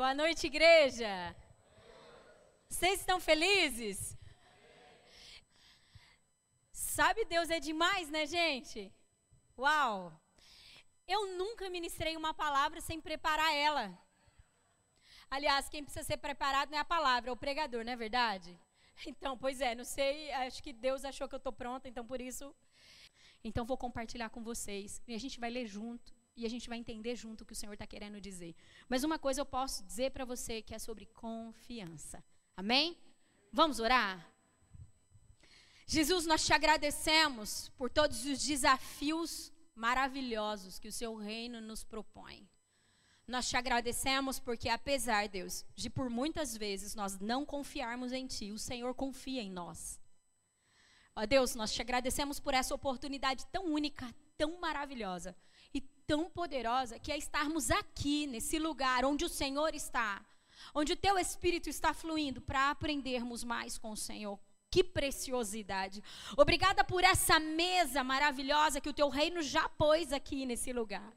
Boa noite, igreja. Vocês estão felizes? Sabe, Deus é demais, né, gente? Uau! Eu nunca ministrei uma palavra sem preparar ela. Aliás, quem precisa ser preparado não é a palavra, é o pregador, não é verdade? Então, pois é, não sei, acho que Deus achou que eu estou pronta, então por isso. Então, vou compartilhar com vocês. E a gente vai ler junto e a gente vai entender junto o que o Senhor está querendo dizer. Mas uma coisa eu posso dizer para você que é sobre confiança. Amém? Vamos orar? Jesus, nós te agradecemos por todos os desafios maravilhosos que o seu reino nos propõe. Nós te agradecemos porque, apesar, Deus, de por muitas vezes nós não confiarmos em Ti, o Senhor confia em nós. Ó Deus, nós te agradecemos por essa oportunidade tão única, tão maravilhosa tão poderosa que é estarmos aqui, nesse lugar onde o Senhor está, onde o teu Espírito está fluindo, para aprendermos mais com o Senhor. Que preciosidade. Obrigada por essa mesa maravilhosa que o teu reino já pôs aqui nesse lugar.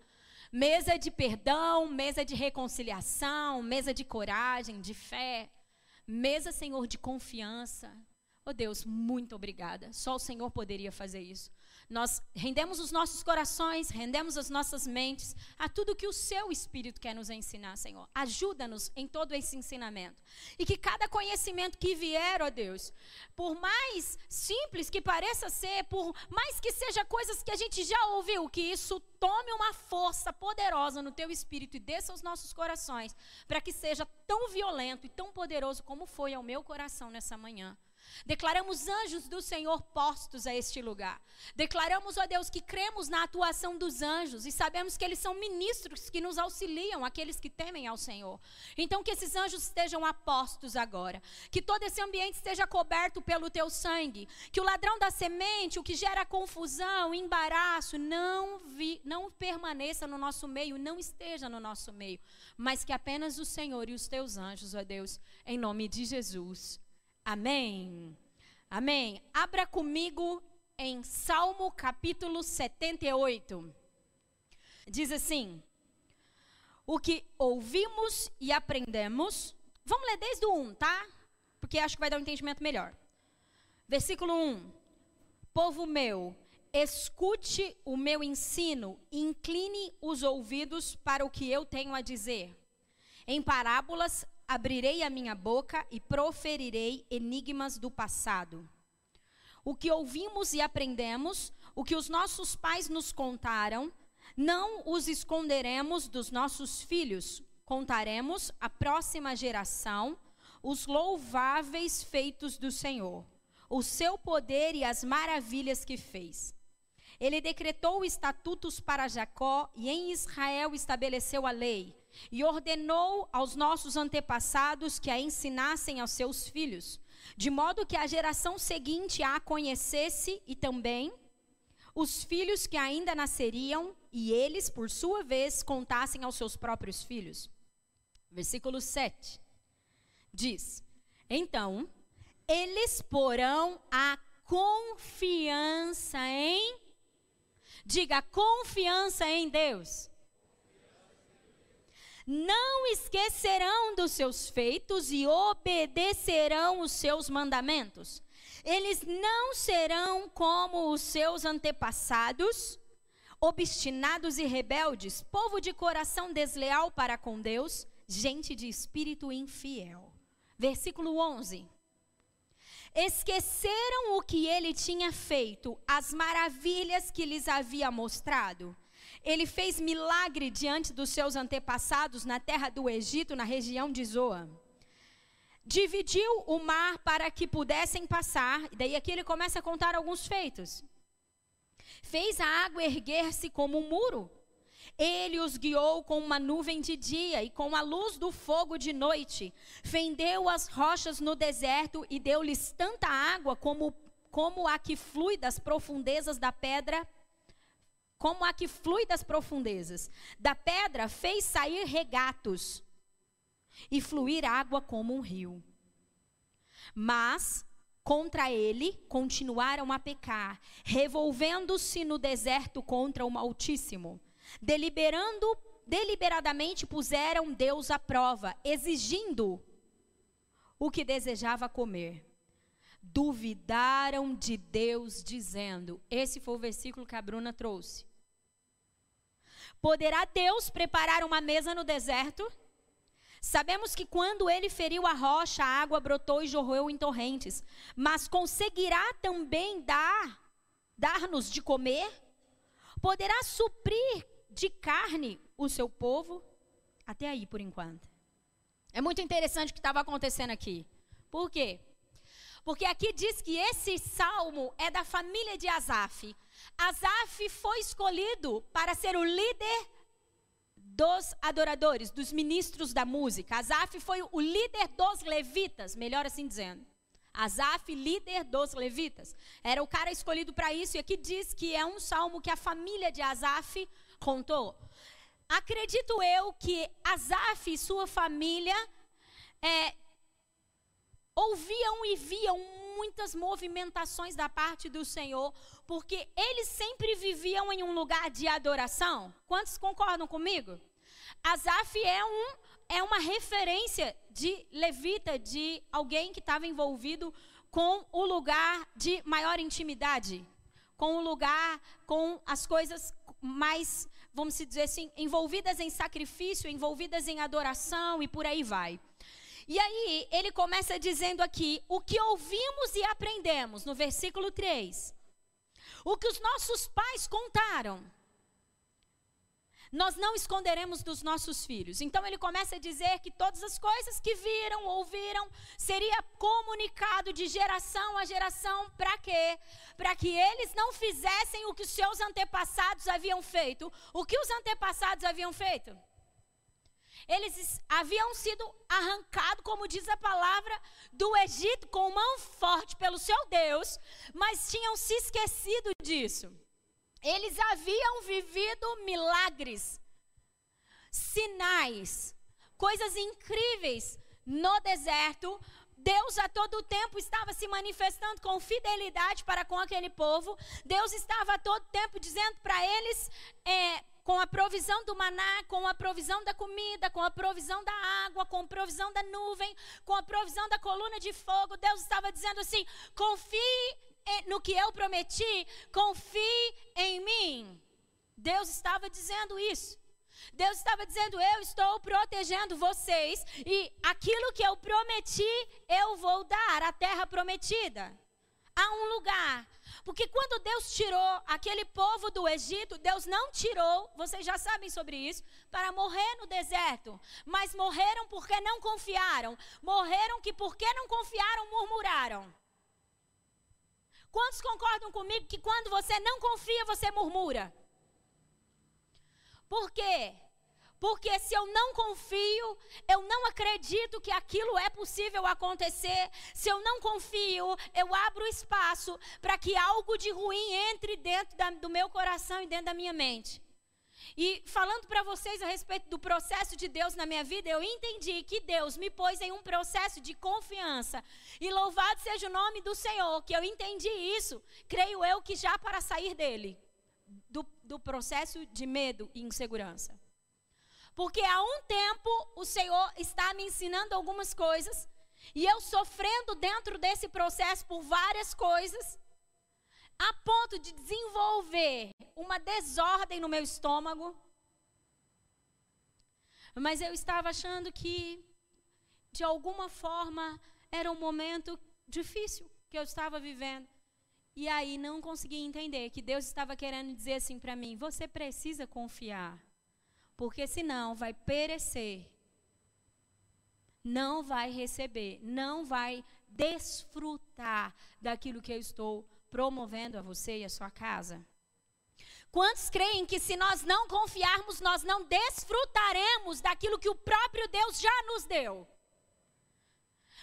Mesa de perdão, mesa de reconciliação, mesa de coragem, de fé. Mesa, Senhor, de confiança. Oh Deus, muito obrigada. Só o Senhor poderia fazer isso. Nós rendemos os nossos corações, rendemos as nossas mentes a tudo que o seu Espírito quer nos ensinar, Senhor. Ajuda-nos em todo esse ensinamento. E que cada conhecimento que vier, ó Deus, por mais simples que pareça ser, por mais que seja coisas que a gente já ouviu, que isso tome uma força poderosa no teu espírito e desça aos nossos corações, para que seja tão violento e tão poderoso como foi ao meu coração nessa manhã. Declaramos anjos do Senhor postos a este lugar. Declaramos, ó Deus, que cremos na atuação dos anjos e sabemos que eles são ministros que nos auxiliam, aqueles que temem ao Senhor. Então, que esses anjos estejam apostos agora. Que todo esse ambiente esteja coberto pelo teu sangue. Que o ladrão da semente, o que gera confusão, embaraço, não, vi, não permaneça no nosso meio, não esteja no nosso meio. Mas que apenas o Senhor e os teus anjos, ó Deus, em nome de Jesus. Amém. Amém. Abra comigo em Salmo capítulo 78. Diz assim: O que ouvimos e aprendemos. Vamos ler desde o 1, tá? Porque acho que vai dar um entendimento melhor. Versículo 1: Povo meu, escute o meu ensino, incline os ouvidos para o que eu tenho a dizer. Em parábolas abrirei a minha boca e proferirei enigmas do passado. O que ouvimos e aprendemos, o que os nossos pais nos contaram, não os esconderemos dos nossos filhos. Contaremos à próxima geração os louváveis feitos do Senhor, o seu poder e as maravilhas que fez. Ele decretou estatutos para Jacó e em Israel estabeleceu a lei e ordenou aos nossos antepassados que a ensinassem aos seus filhos, de modo que a geração seguinte a conhecesse e também os filhos que ainda nasceriam e eles, por sua vez, contassem aos seus próprios filhos. Versículo 7 diz: Então, eles porão a confiança em Diga confiança em Deus não esquecerão dos seus feitos e obedecerão os seus mandamentos. Eles não serão como os seus antepassados, obstinados e rebeldes, povo de coração desleal para com Deus, gente de espírito infiel. Versículo 11. Esqueceram o que ele tinha feito, as maravilhas que lhes havia mostrado ele fez milagre diante dos seus antepassados na terra do Egito, na região de Zoa. Dividiu o mar para que pudessem passar, e daí aqui ele começa a contar alguns feitos. Fez a água erguer-se como um muro. Ele os guiou com uma nuvem de dia e com a luz do fogo de noite. Fendeu as rochas no deserto e deu-lhes tanta água como, como a que flui das profundezas da pedra como a que flui das profundezas. Da pedra fez sair regatos e fluir água como um rio. Mas contra ele continuaram a pecar, revolvendo-se no deserto contra o Altíssimo, deliberando deliberadamente puseram Deus à prova, exigindo o que desejava comer. Duvidaram de Deus, dizendo: Esse foi o versículo que a Bruna trouxe. Poderá Deus preparar uma mesa no deserto? Sabemos que quando ele feriu a rocha, a água brotou e jorrou em torrentes. Mas conseguirá também dar dar-nos de comer? Poderá suprir de carne o seu povo? Até aí por enquanto. É muito interessante o que estava acontecendo aqui. Por quê? Porque aqui diz que esse salmo é da família de Asaf. Asaf foi escolhido para ser o líder dos adoradores, dos ministros da música. Asaf foi o líder dos levitas, melhor assim dizendo. Asaf, líder dos levitas. Era o cara escolhido para isso, e aqui diz que é um salmo que a família de Asaf contou. Acredito eu que Asaf e sua família é, ouviam e viam muitas movimentações da parte do Senhor, porque eles sempre viviam em um lugar de adoração. Quantos concordam comigo? Asaf é, um, é uma referência de levita, de alguém que estava envolvido com o lugar de maior intimidade, com o lugar, com as coisas mais, vamos dizer assim, envolvidas em sacrifício, envolvidas em adoração e por aí vai. E aí, ele começa dizendo aqui: o que ouvimos e aprendemos, no versículo 3. O que os nossos pais contaram nós não esconderemos dos nossos filhos. Então ele começa a dizer que todas as coisas que viram, ouviram, seria comunicado de geração a geração para quê? Para que eles não fizessem o que os seus antepassados haviam feito. O que os antepassados haviam feito? Eles haviam sido arrancados, como diz a palavra, do Egito com mão forte pelo seu Deus, mas tinham se esquecido disso. Eles haviam vivido milagres, sinais, coisas incríveis no deserto. Deus a todo tempo estava se manifestando com fidelidade para com aquele povo. Deus estava a todo tempo dizendo para eles, é, com a provisão do maná, com a provisão da comida, com a provisão da água, com a provisão da nuvem, com a provisão da coluna de fogo. Deus estava dizendo assim: confie no que eu prometi, confie em mim. Deus estava dizendo isso. Deus estava dizendo: Eu estou protegendo vocês e aquilo que eu prometi, eu vou dar, a terra prometida. Há um lugar. Porque quando Deus tirou aquele povo do Egito, Deus não tirou, vocês já sabem sobre isso, para morrer no deserto. Mas morreram porque não confiaram. Morreram que porque não confiaram, murmuraram. Quantos concordam comigo que quando você não confia, você murmura? Por quê? Porque se eu não confio, eu não acredito que aquilo é possível acontecer. Se eu não confio, eu abro espaço para que algo de ruim entre dentro da, do meu coração e dentro da minha mente. E falando para vocês a respeito do processo de Deus na minha vida, eu entendi que Deus me pôs em um processo de confiança. E louvado seja o nome do Senhor, que eu entendi isso, creio eu que já para sair dele, do, do processo de medo e insegurança. Porque há um tempo o Senhor está me ensinando algumas coisas, e eu sofrendo dentro desse processo por várias coisas, a ponto de desenvolver uma desordem no meu estômago. Mas eu estava achando que, de alguma forma, era um momento difícil que eu estava vivendo. E aí não consegui entender que Deus estava querendo dizer assim para mim: você precisa confiar, porque senão vai perecer, não vai receber, não vai desfrutar daquilo que eu estou promovendo a você e a sua casa? Quantos creem que se nós não confiarmos, nós não desfrutaremos daquilo que o próprio Deus já nos deu?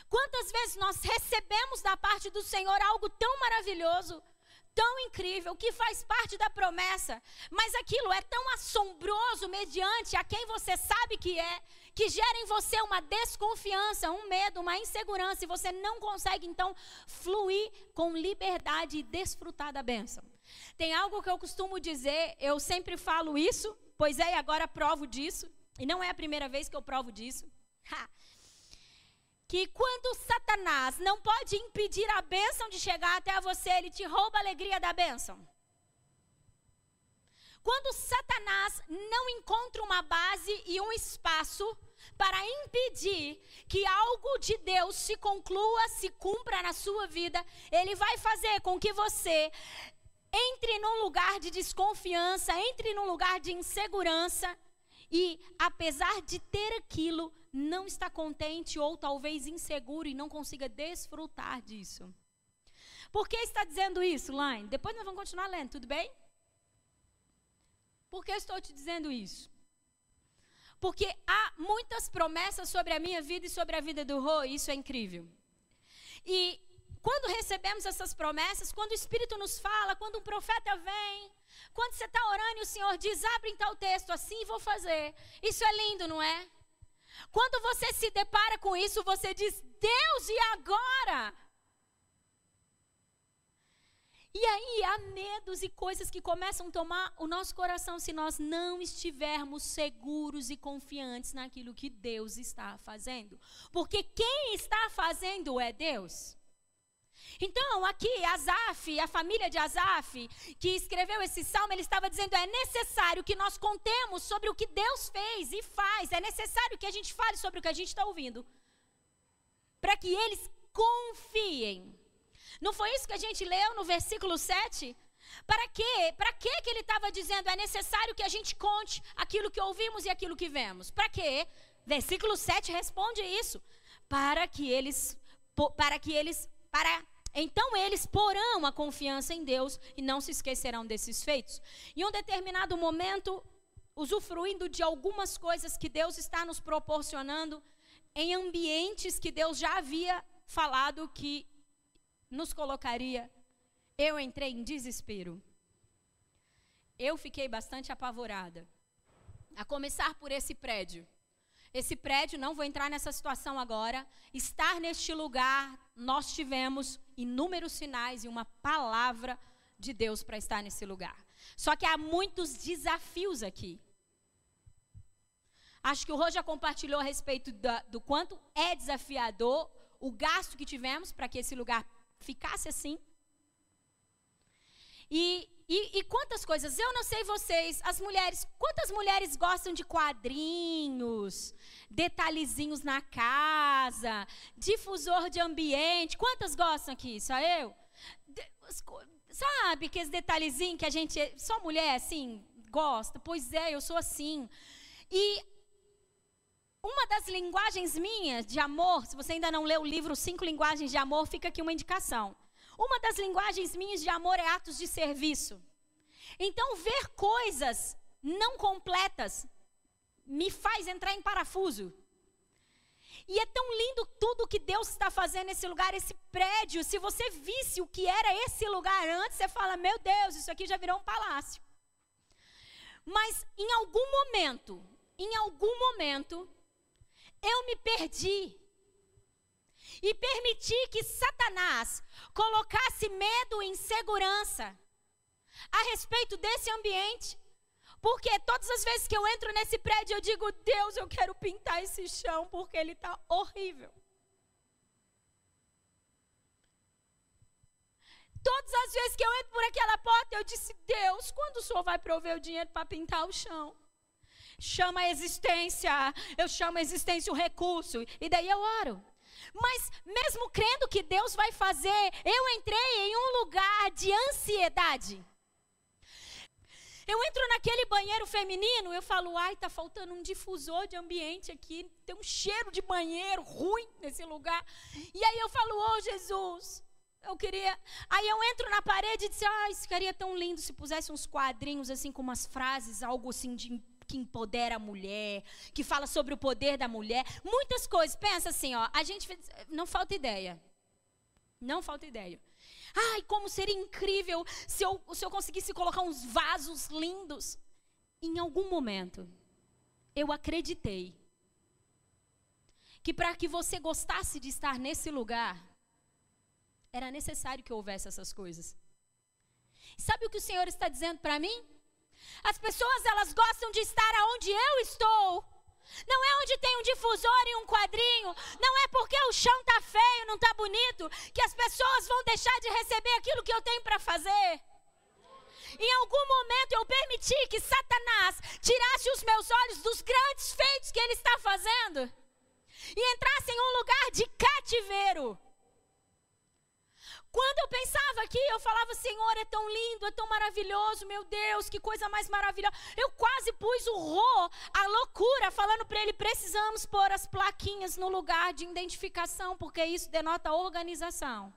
Quantas vezes nós recebemos da parte do Senhor algo tão maravilhoso, tão incrível, que faz parte da promessa, mas aquilo é tão assombroso mediante a quem você sabe que é, que gera em você uma desconfiança, um medo, uma insegurança, e você não consegue então fluir com liberdade e desfrutar da bênção. Tem algo que eu costumo dizer, eu sempre falo isso, pois é, e agora provo disso, e não é a primeira vez que eu provo disso. Ha. Que quando Satanás não pode impedir a bênção de chegar até você, ele te rouba a alegria da bênção. Quando Satanás não encontra uma base e um espaço para impedir que algo de Deus se conclua, se cumpra na sua vida, ele vai fazer com que você entre num lugar de desconfiança, entre num lugar de insegurança e, apesar de ter aquilo, não está contente ou talvez inseguro e não consiga desfrutar disso. Por que está dizendo isso, Laine? Depois nós vamos continuar lendo, tudo bem? Por que estou te dizendo isso? Porque há muitas promessas sobre a minha vida e sobre a vida do Rô, e isso é incrível. E quando recebemos essas promessas, quando o Espírito nos fala, quando um profeta vem, quando você está orando e o Senhor diz, abre em tal texto, assim vou fazer. Isso é lindo, não é? Quando você se depara com isso, você diz, Deus, e agora? E aí há medos e coisas que começam a tomar o nosso coração se nós não estivermos seguros e confiantes naquilo que Deus está fazendo. Porque quem está fazendo é Deus. Então, aqui, Asaf, a família de Asaf, que escreveu esse salmo, ele estava dizendo: é necessário que nós contemos sobre o que Deus fez e faz, é necessário que a gente fale sobre o que a gente está ouvindo, para que eles confiem não foi isso que a gente leu no versículo 7? Para quê? Para quê que ele estava dizendo? É necessário que a gente conte aquilo que ouvimos e aquilo que vemos. Para quê? Versículo 7 responde isso. Para que eles para que eles para então eles porão a confiança em Deus e não se esquecerão desses feitos. Em um determinado momento, usufruindo de algumas coisas que Deus está nos proporcionando em ambientes que Deus já havia falado que nos colocaria, eu entrei em desespero. Eu fiquei bastante apavorada. A começar por esse prédio. Esse prédio, não vou entrar nessa situação agora. Estar neste lugar, nós tivemos inúmeros sinais e uma palavra de Deus para estar nesse lugar. Só que há muitos desafios aqui. Acho que o Rô já compartilhou a respeito da, do quanto é desafiador o gasto que tivemos para que esse lugar ficasse assim. E, e, e, quantas coisas, eu não sei vocês, as mulheres, quantas mulheres gostam de quadrinhos, detalhezinhos na casa, difusor de ambiente, quantas gostam aqui? Só eu? De, sabe que esse detalhezinho que a gente, só mulher assim, gosta? Pois é, eu sou assim. E uma das linguagens minhas de amor, se você ainda não leu o livro Cinco Linguagens de Amor, fica aqui uma indicação. Uma das linguagens minhas de amor é atos de serviço. Então, ver coisas não completas me faz entrar em parafuso. E é tão lindo tudo que Deus está fazendo nesse lugar, esse prédio. Se você visse o que era esse lugar antes, você fala: Meu Deus, isso aqui já virou um palácio. Mas em algum momento, em algum momento, eu me perdi. E permiti que Satanás colocasse medo e insegurança a respeito desse ambiente. Porque todas as vezes que eu entro nesse prédio, eu digo: Deus, eu quero pintar esse chão porque ele está horrível. Todas as vezes que eu entro por aquela porta, eu disse: Deus, quando o Senhor vai prover o dinheiro para pintar o chão? chama a existência, eu chamo a existência o recurso, e daí eu oro. Mas mesmo crendo que Deus vai fazer, eu entrei em um lugar de ansiedade. Eu entro naquele banheiro feminino, eu falo, ai, tá faltando um difusor de ambiente aqui, tem um cheiro de banheiro ruim nesse lugar. E aí eu falo, oh Jesus, eu queria. Aí eu entro na parede e disse, ai, isso ficaria tão lindo se pusesse uns quadrinhos assim com umas frases, algo assim de que empodera a mulher, que fala sobre o poder da mulher, muitas coisas. Pensa assim, ó, a gente não falta ideia. Não falta ideia. Ai, como seria incrível se eu, se eu conseguisse colocar uns vasos lindos. Em algum momento, eu acreditei que para que você gostasse de estar nesse lugar, era necessário que houvesse essas coisas. Sabe o que o Senhor está dizendo para mim? As pessoas elas gostam de estar aonde eu estou. Não é onde tem um difusor e um quadrinho. Não é porque o chão está feio, não está bonito, que as pessoas vão deixar de receber aquilo que eu tenho para fazer. Em algum momento eu permiti que Satanás tirasse os meus olhos dos grandes feitos que ele está fazendo e entrasse em um lugar de cativeiro. Quando eu pensava aqui, eu falava, Senhor, é tão lindo, é tão maravilhoso, meu Deus, que coisa mais maravilhosa. Eu quase pus o Rô, a loucura, falando para ele: precisamos pôr as plaquinhas no lugar de identificação, porque isso denota organização.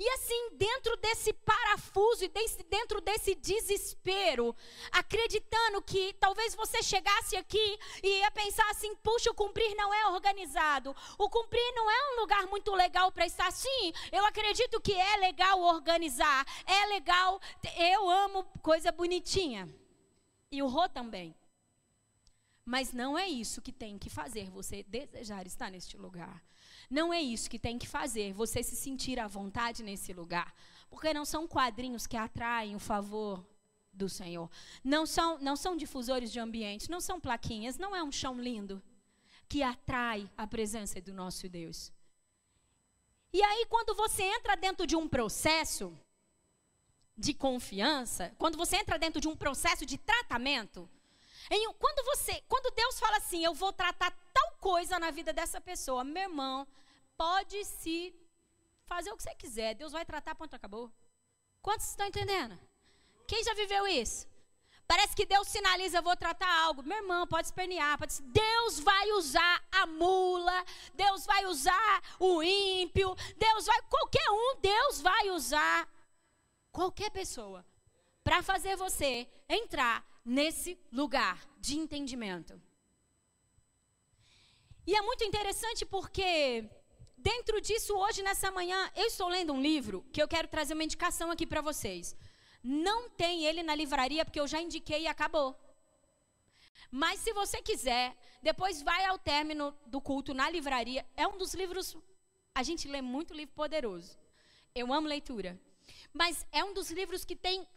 E assim, dentro desse parafuso e dentro desse desespero, acreditando que talvez você chegasse aqui e ia pensar assim: puxa, o cumprir não é organizado. O cumprir não é um lugar muito legal para estar. Sim, eu acredito que é legal organizar. É legal. Eu amo coisa bonitinha. E o Rô também. Mas não é isso que tem que fazer você desejar estar neste lugar. Não é isso que tem que fazer você se sentir à vontade nesse lugar. Porque não são quadrinhos que atraem o favor do Senhor. Não são, não são difusores de ambiente, não são plaquinhas, não é um chão lindo que atrai a presença do nosso Deus. E aí, quando você entra dentro de um processo de confiança, quando você entra dentro de um processo de tratamento, em, quando você, quando Deus fala assim, eu vou tratar coisa na vida dessa pessoa, meu irmão, pode se fazer o que você quiser, Deus vai tratar, ponto, acabou. Quantos estão entendendo? Quem já viveu isso? Parece que Deus sinaliza, vou tratar algo. Meu irmão, pode espernear, pode Deus vai usar a mula, Deus vai usar o ímpio, Deus vai, qualquer um, Deus vai usar qualquer pessoa para fazer você entrar nesse lugar de entendimento. E é muito interessante porque dentro disso hoje nessa manhã eu estou lendo um livro que eu quero trazer uma indicação aqui para vocês. Não tem ele na livraria porque eu já indiquei e acabou. Mas se você quiser, depois vai ao término do culto na livraria. É um dos livros a gente lê muito livro poderoso. Eu amo leitura. Mas é um dos livros que tem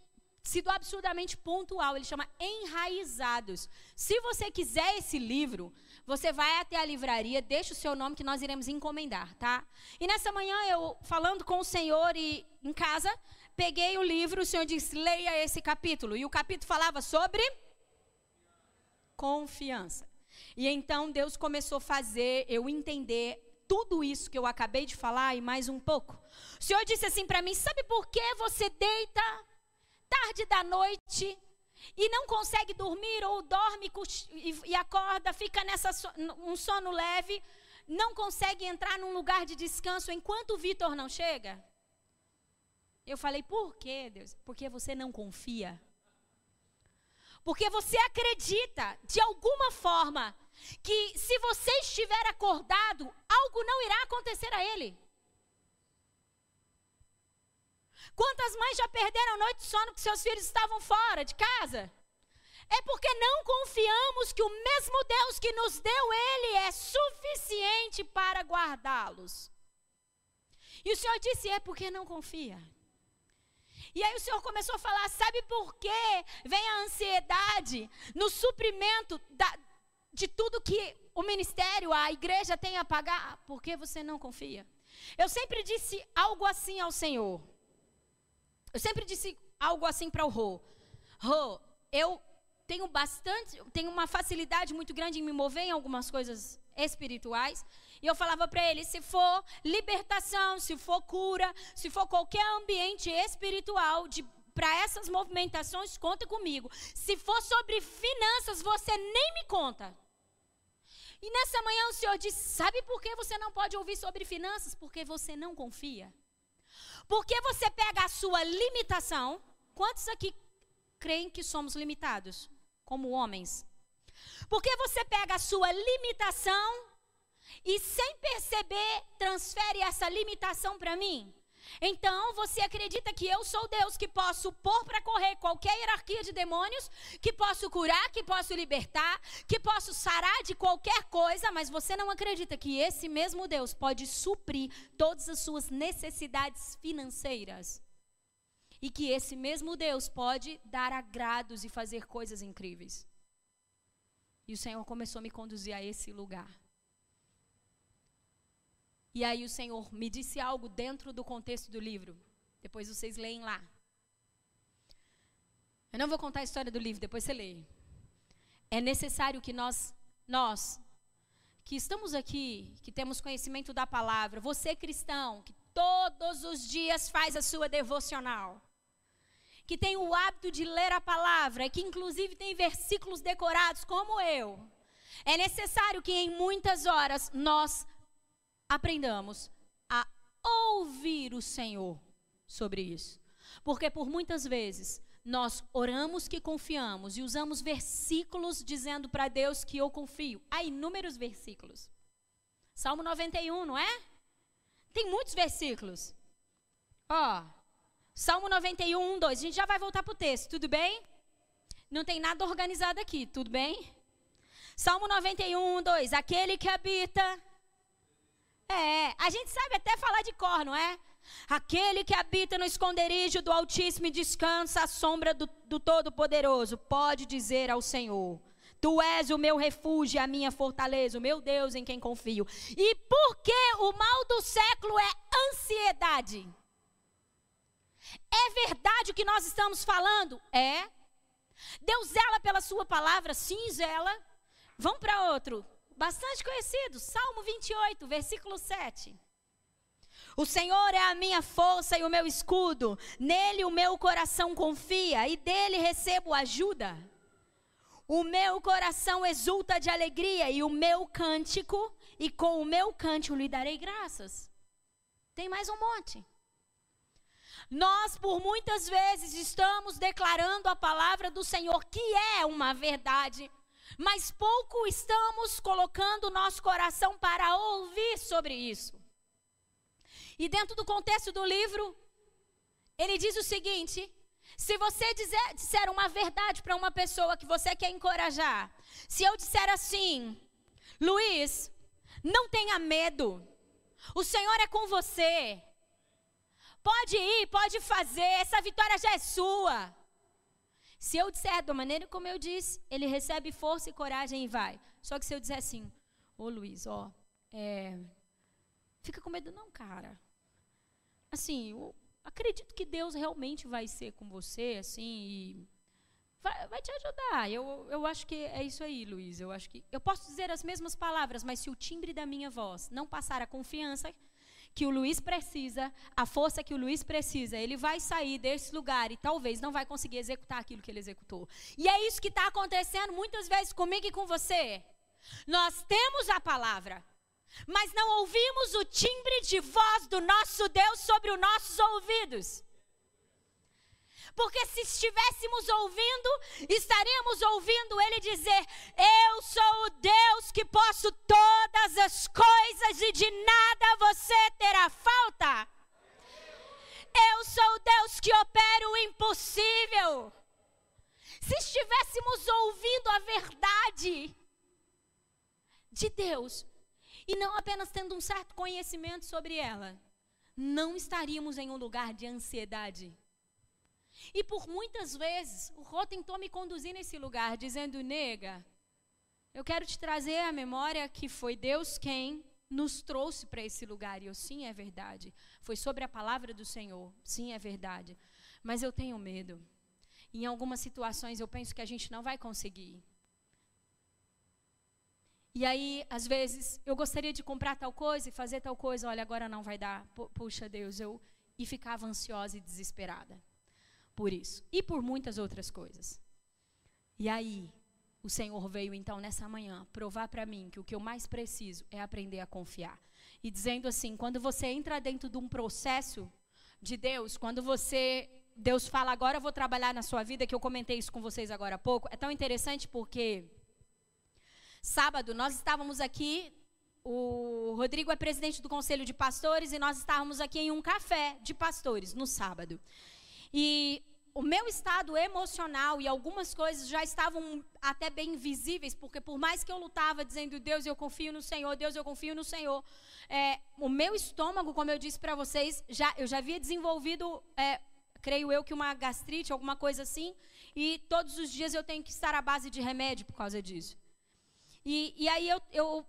sido absurdamente pontual. Ele chama Enraizados. Se você quiser esse livro, você vai até a livraria, deixa o seu nome que nós iremos encomendar, tá? E nessa manhã eu falando com o Senhor e em casa, peguei o livro, o Senhor disse: "Leia esse capítulo". E o capítulo falava sobre confiança. E então Deus começou a fazer eu entender tudo isso que eu acabei de falar e mais um pouco. O Senhor disse assim para mim: "Sabe por que você deita tarde da noite e não consegue dormir ou dorme e acorda, fica nessa um sono leve, não consegue entrar num lugar de descanso enquanto o Vitor não chega? Eu falei, por quê, Deus? Porque você não confia. Porque você acredita, de alguma forma, que se você estiver acordado, algo não irá acontecer a ele. Quantas mães já perderam noite de sono porque seus filhos estavam fora de casa? É porque não confiamos que o mesmo Deus que nos deu Ele é suficiente para guardá-los. E o Senhor disse: é porque não confia. E aí o Senhor começou a falar: sabe por que vem a ansiedade no suprimento da, de tudo que o ministério, a igreja tem a pagar? Porque você não confia. Eu sempre disse algo assim ao Senhor. Eu sempre disse algo assim para o Rô. Rô, eu tenho bastante, tenho uma facilidade muito grande em me mover em algumas coisas espirituais. E eu falava para ele: se for libertação, se for cura, se for qualquer ambiente espiritual para essas movimentações, conta comigo. Se for sobre finanças, você nem me conta. E nessa manhã o Senhor disse: Sabe por que você não pode ouvir sobre finanças? Porque você não confia. Porque você pega a sua limitação. Quantos aqui creem que somos limitados como homens? Porque você pega a sua limitação e sem perceber transfere essa limitação para mim? Então você acredita que eu sou Deus que posso pôr para correr qualquer hierarquia de demônios, que posso curar, que posso libertar, que posso sarar de qualquer coisa, mas você não acredita que esse mesmo Deus pode suprir todas as suas necessidades financeiras. E que esse mesmo Deus pode dar agrados e fazer coisas incríveis. E o Senhor começou a me conduzir a esse lugar. E aí o Senhor me disse algo dentro do contexto do livro. Depois vocês leem lá. Eu não vou contar a história do livro, depois você lê. É necessário que nós, nós, que estamos aqui, que temos conhecimento da palavra, você cristão, que todos os dias faz a sua devocional, que tem o hábito de ler a palavra, que inclusive tem versículos decorados como eu, é necessário que em muitas horas nós aprendamos a ouvir o Senhor sobre isso. Porque por muitas vezes nós oramos que confiamos e usamos versículos dizendo para Deus que eu confio. Há inúmeros versículos. Salmo 91, não é? Tem muitos versículos. Ó, Salmo 91, 2. A gente já vai voltar para o texto, tudo bem? Não tem nada organizado aqui, tudo bem? Salmo 91, 2. Aquele que habita. É, a gente sabe até falar de cor, não é? Aquele que habita no esconderijo do Altíssimo e descansa à sombra do, do Todo-Poderoso, pode dizer ao Senhor: Tu és o meu refúgio, a minha fortaleza, o meu Deus em quem confio. E por que o mal do século é ansiedade? É verdade o que nós estamos falando? É. Deus zela pela sua palavra? Sim, zela. Vamos para outro, bastante conhecido, Salmo 28, versículo 7. O Senhor é a minha força e o meu escudo, nele o meu coração confia e dele recebo ajuda. O meu coração exulta de alegria e o meu cântico, e com o meu cântico lhe darei graças. Tem mais um monte. Nós, por muitas vezes, estamos declarando a palavra do Senhor, que é uma verdade, mas pouco estamos colocando nosso coração para ouvir sobre isso. E dentro do contexto do livro, ele diz o seguinte: se você dizer, disser uma verdade para uma pessoa que você quer encorajar, se eu disser assim, Luiz, não tenha medo, o Senhor é com você, pode ir, pode fazer, essa vitória já é sua. Se eu disser da maneira como eu disse, ele recebe força e coragem e vai. Só que se eu disser assim, ô Luiz, ó, é, fica com medo não, cara assim, eu acredito que Deus realmente vai ser com você, assim, e vai, vai, te ajudar. Eu, eu acho que é isso aí, Luiz. Eu acho que eu posso dizer as mesmas palavras, mas se o timbre da minha voz não passar a confiança que o Luiz precisa, a força que o Luiz precisa, ele vai sair desse lugar e talvez não vai conseguir executar aquilo que ele executou. E é isso que está acontecendo muitas vezes comigo e com você. Nós temos a palavra, mas não ouvimos o timbre de voz do nosso Deus sobre os nossos ouvidos. Porque se estivéssemos ouvindo, estaríamos ouvindo Ele dizer: Eu sou o Deus que posso todas as coisas e de nada você terá falta. Eu sou o Deus que opera o impossível. Se estivéssemos ouvindo a verdade de Deus, e não apenas tendo um certo conhecimento sobre ela, não estaríamos em um lugar de ansiedade. E por muitas vezes, o Rô tentou me conduzir nesse lugar, dizendo: nega, eu quero te trazer à memória que foi Deus quem nos trouxe para esse lugar. E eu, sim, é verdade. Foi sobre a palavra do Senhor. Sim, é verdade. Mas eu tenho medo. Em algumas situações eu penso que a gente não vai conseguir. E aí, às vezes, eu gostaria de comprar tal coisa e fazer tal coisa, olha, agora não vai dar. Puxa, Deus, eu e ficava ansiosa e desesperada por isso e por muitas outras coisas. E aí, o Senhor veio então nessa manhã provar para mim que o que eu mais preciso é aprender a confiar. E dizendo assim, quando você entra dentro de um processo de Deus, quando você Deus fala agora eu vou trabalhar na sua vida, que eu comentei isso com vocês agora há pouco, é tão interessante porque Sábado, nós estávamos aqui, o Rodrigo é presidente do Conselho de Pastores, e nós estávamos aqui em um café de pastores no sábado. E o meu estado emocional e algumas coisas já estavam até bem visíveis, porque por mais que eu lutava dizendo, Deus, eu confio no Senhor, Deus, eu confio no Senhor, é, o meu estômago, como eu disse para vocês, já, eu já havia desenvolvido é, creio eu que uma gastrite, alguma coisa assim, e todos os dias eu tenho que estar à base de remédio por causa disso. E, e aí eu, eu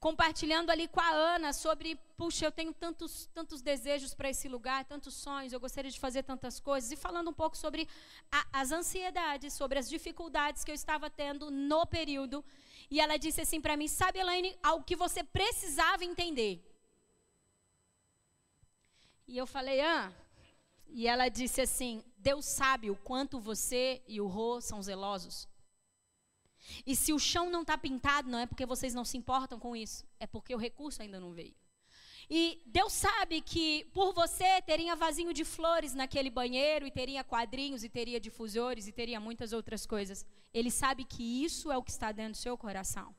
compartilhando ali com a Ana sobre, puxa, eu tenho tantos, tantos desejos para esse lugar, tantos sonhos, eu gostaria de fazer tantas coisas, e falando um pouco sobre a, as ansiedades, sobre as dificuldades que eu estava tendo no período. E ela disse assim para mim: Sabe, Elaine, algo que você precisava entender. E eu falei: Ah. E ela disse assim: Deus sabe o quanto você e o Rô são zelosos. E se o chão não está pintado, não é porque vocês não se importam com isso, é porque o recurso ainda não veio. E Deus sabe que por você teria vasinho de flores naquele banheiro, e teria quadrinhos, e teria difusores, e teria muitas outras coisas. Ele sabe que isso é o que está dentro do seu coração.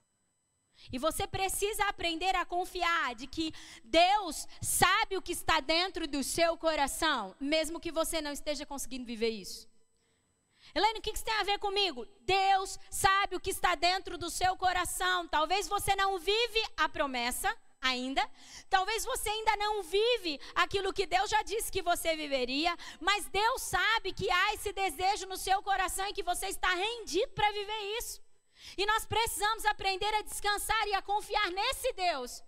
E você precisa aprender a confiar de que Deus sabe o que está dentro do seu coração, mesmo que você não esteja conseguindo viver isso. Helene, o que isso tem a ver comigo? Deus sabe o que está dentro do seu coração. Talvez você não vive a promessa ainda. Talvez você ainda não vive aquilo que Deus já disse que você viveria, mas Deus sabe que há esse desejo no seu coração e que você está rendido para viver isso. E nós precisamos aprender a descansar e a confiar nesse Deus.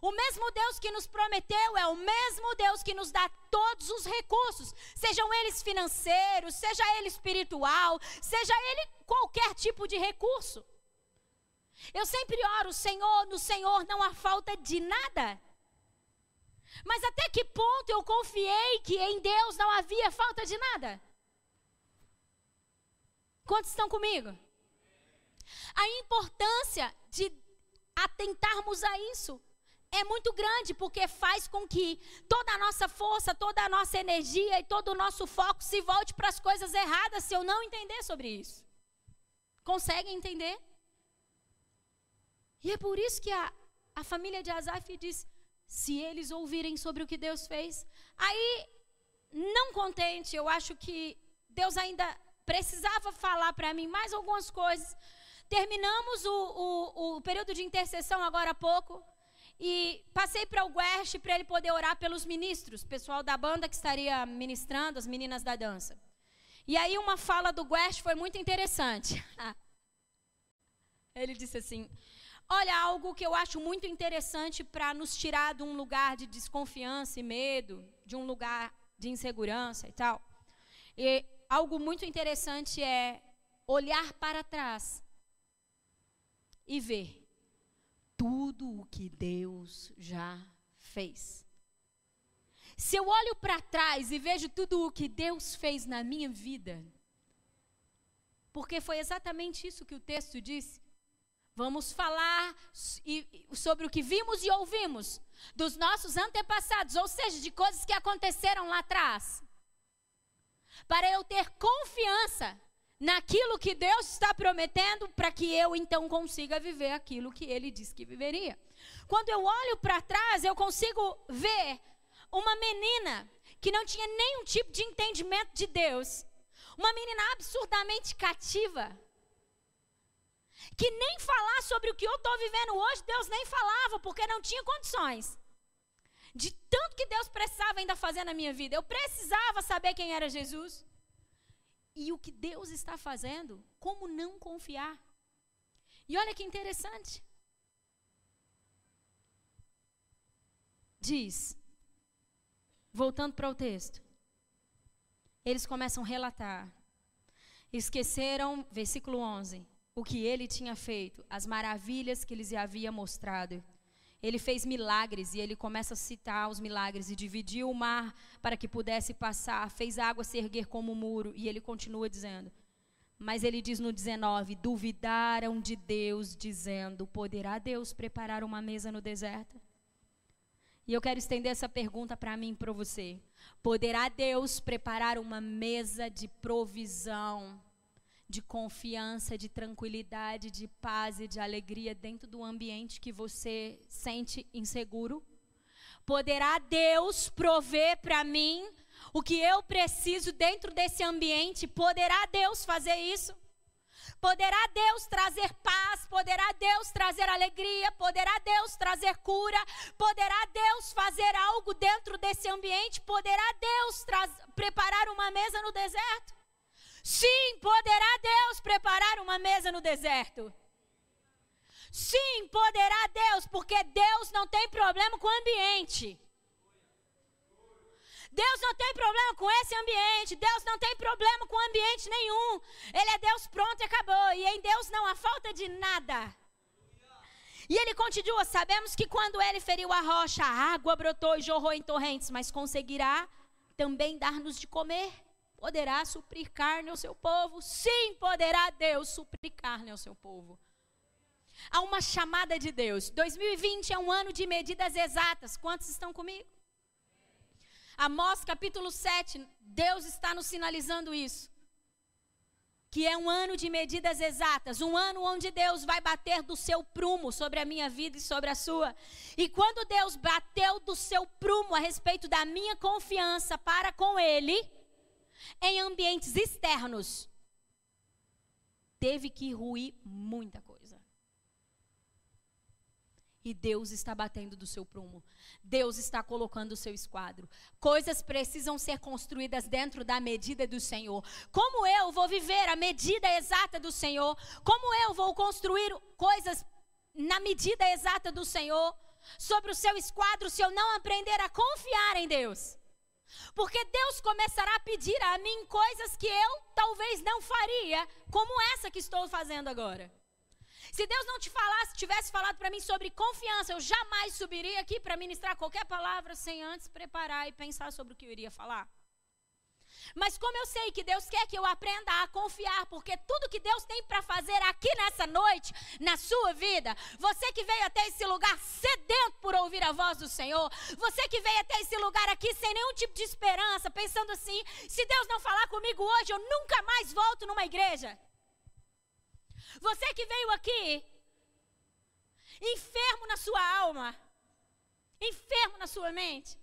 O mesmo Deus que nos prometeu é o mesmo Deus que nos dá todos os recursos, sejam eles financeiros, seja ele espiritual, seja ele qualquer tipo de recurso. Eu sempre oro, Senhor, no Senhor não há falta de nada. Mas até que ponto eu confiei que em Deus não havia falta de nada? Quantos estão comigo? A importância de atentarmos a isso é muito grande, porque faz com que toda a nossa força, toda a nossa energia e todo o nosso foco se volte para as coisas erradas se eu não entender sobre isso. Conseguem entender? E é por isso que a, a família de Asaf diz: se eles ouvirem sobre o que Deus fez. Aí, não contente, eu acho que Deus ainda precisava falar para mim mais algumas coisas. Terminamos o, o, o, período de intercessão agora há pouco. E passei para o Guest para ele poder orar pelos ministros, pessoal da banda que estaria ministrando, as meninas da dança. E aí uma fala do Guest foi muito interessante. ele disse assim: Olha, algo que eu acho muito interessante para nos tirar de um lugar de desconfiança e medo, de um lugar de insegurança e tal. E algo muito interessante é olhar para trás e ver tudo o que Deus já fez. Se eu olho para trás e vejo tudo o que Deus fez na minha vida, porque foi exatamente isso que o texto disse. Vamos falar sobre o que vimos e ouvimos dos nossos antepassados, ou seja, de coisas que aconteceram lá atrás. Para eu ter confiança naquilo que Deus está prometendo, para que eu então consiga viver aquilo que ele disse que viveria. Quando eu olho para trás, eu consigo ver uma menina que não tinha nenhum tipo de entendimento de Deus, uma menina absurdamente cativa, que nem falar sobre o que eu estou vivendo hoje, Deus nem falava, porque não tinha condições. De tanto que Deus precisava ainda fazer na minha vida. Eu precisava saber quem era Jesus. E o que Deus está fazendo, como não confiar? E olha que interessante. Diz, voltando para o texto, eles começam a relatar. Esqueceram, versículo 11, o que ele tinha feito, as maravilhas que lhes havia mostrado. Ele fez milagres e ele começa a citar os milagres e dividiu o mar para que pudesse passar, fez a água se erguer como um muro e ele continua dizendo. Mas ele diz no 19: duvidaram de Deus, dizendo: poderá Deus preparar uma mesa no deserto? E eu quero estender essa pergunta para mim e para você. Poderá Deus preparar uma mesa de provisão de confiança, de tranquilidade, de paz e de alegria dentro do ambiente que você sente inseguro? Poderá Deus prover para mim o que eu preciso dentro desse ambiente? Poderá Deus fazer isso? Poderá Deus trazer paz, poderá Deus trazer alegria, poderá Deus trazer cura, poderá Deus fazer algo dentro desse ambiente, poderá Deus preparar uma mesa no deserto? Sim, poderá Deus preparar uma mesa no deserto. Sim, poderá Deus, porque Deus não tem problema com o ambiente. Deus não tem problema com esse ambiente. Deus não tem problema com ambiente nenhum. Ele é Deus pronto e acabou. E em Deus não há falta de nada. E ele continua: Sabemos que quando ele feriu a rocha, a água brotou e jorrou em torrentes, mas conseguirá também dar-nos de comer. Poderá suprir carne ao seu povo? Sim, poderá Deus suprir carne ao seu povo. Há uma chamada de Deus. 2020 é um ano de medidas exatas. Quantos estão comigo? Amós capítulo 7, Deus está nos sinalizando isso. Que é um ano de medidas exatas, um ano onde Deus vai bater do seu prumo sobre a minha vida e sobre a sua. E quando Deus bateu do seu prumo a respeito da minha confiança para com Ele, em ambientes externos, teve que ruir muita coisa. E Deus está batendo do seu prumo. Deus está colocando o seu esquadro. Coisas precisam ser construídas dentro da medida do Senhor. Como eu vou viver a medida exata do Senhor? Como eu vou construir coisas na medida exata do Senhor? Sobre o seu esquadro, se eu não aprender a confiar em Deus. Porque Deus começará a pedir a mim coisas que eu talvez não faria, como essa que estou fazendo agora. Se Deus não te falasse, tivesse falado para mim sobre confiança, eu jamais subiria aqui para ministrar qualquer palavra sem antes preparar e pensar sobre o que eu iria falar. Mas como eu sei que Deus quer que eu aprenda a confiar, porque tudo que Deus tem para fazer aqui nessa noite, na sua vida, você que veio até esse lugar sedento por ouvir a voz do Senhor, você que veio até esse lugar aqui sem nenhum tipo de esperança, pensando assim: se Deus não falar comigo hoje, eu nunca mais volto numa igreja. Você que veio aqui, enfermo na sua alma, enfermo na sua mente.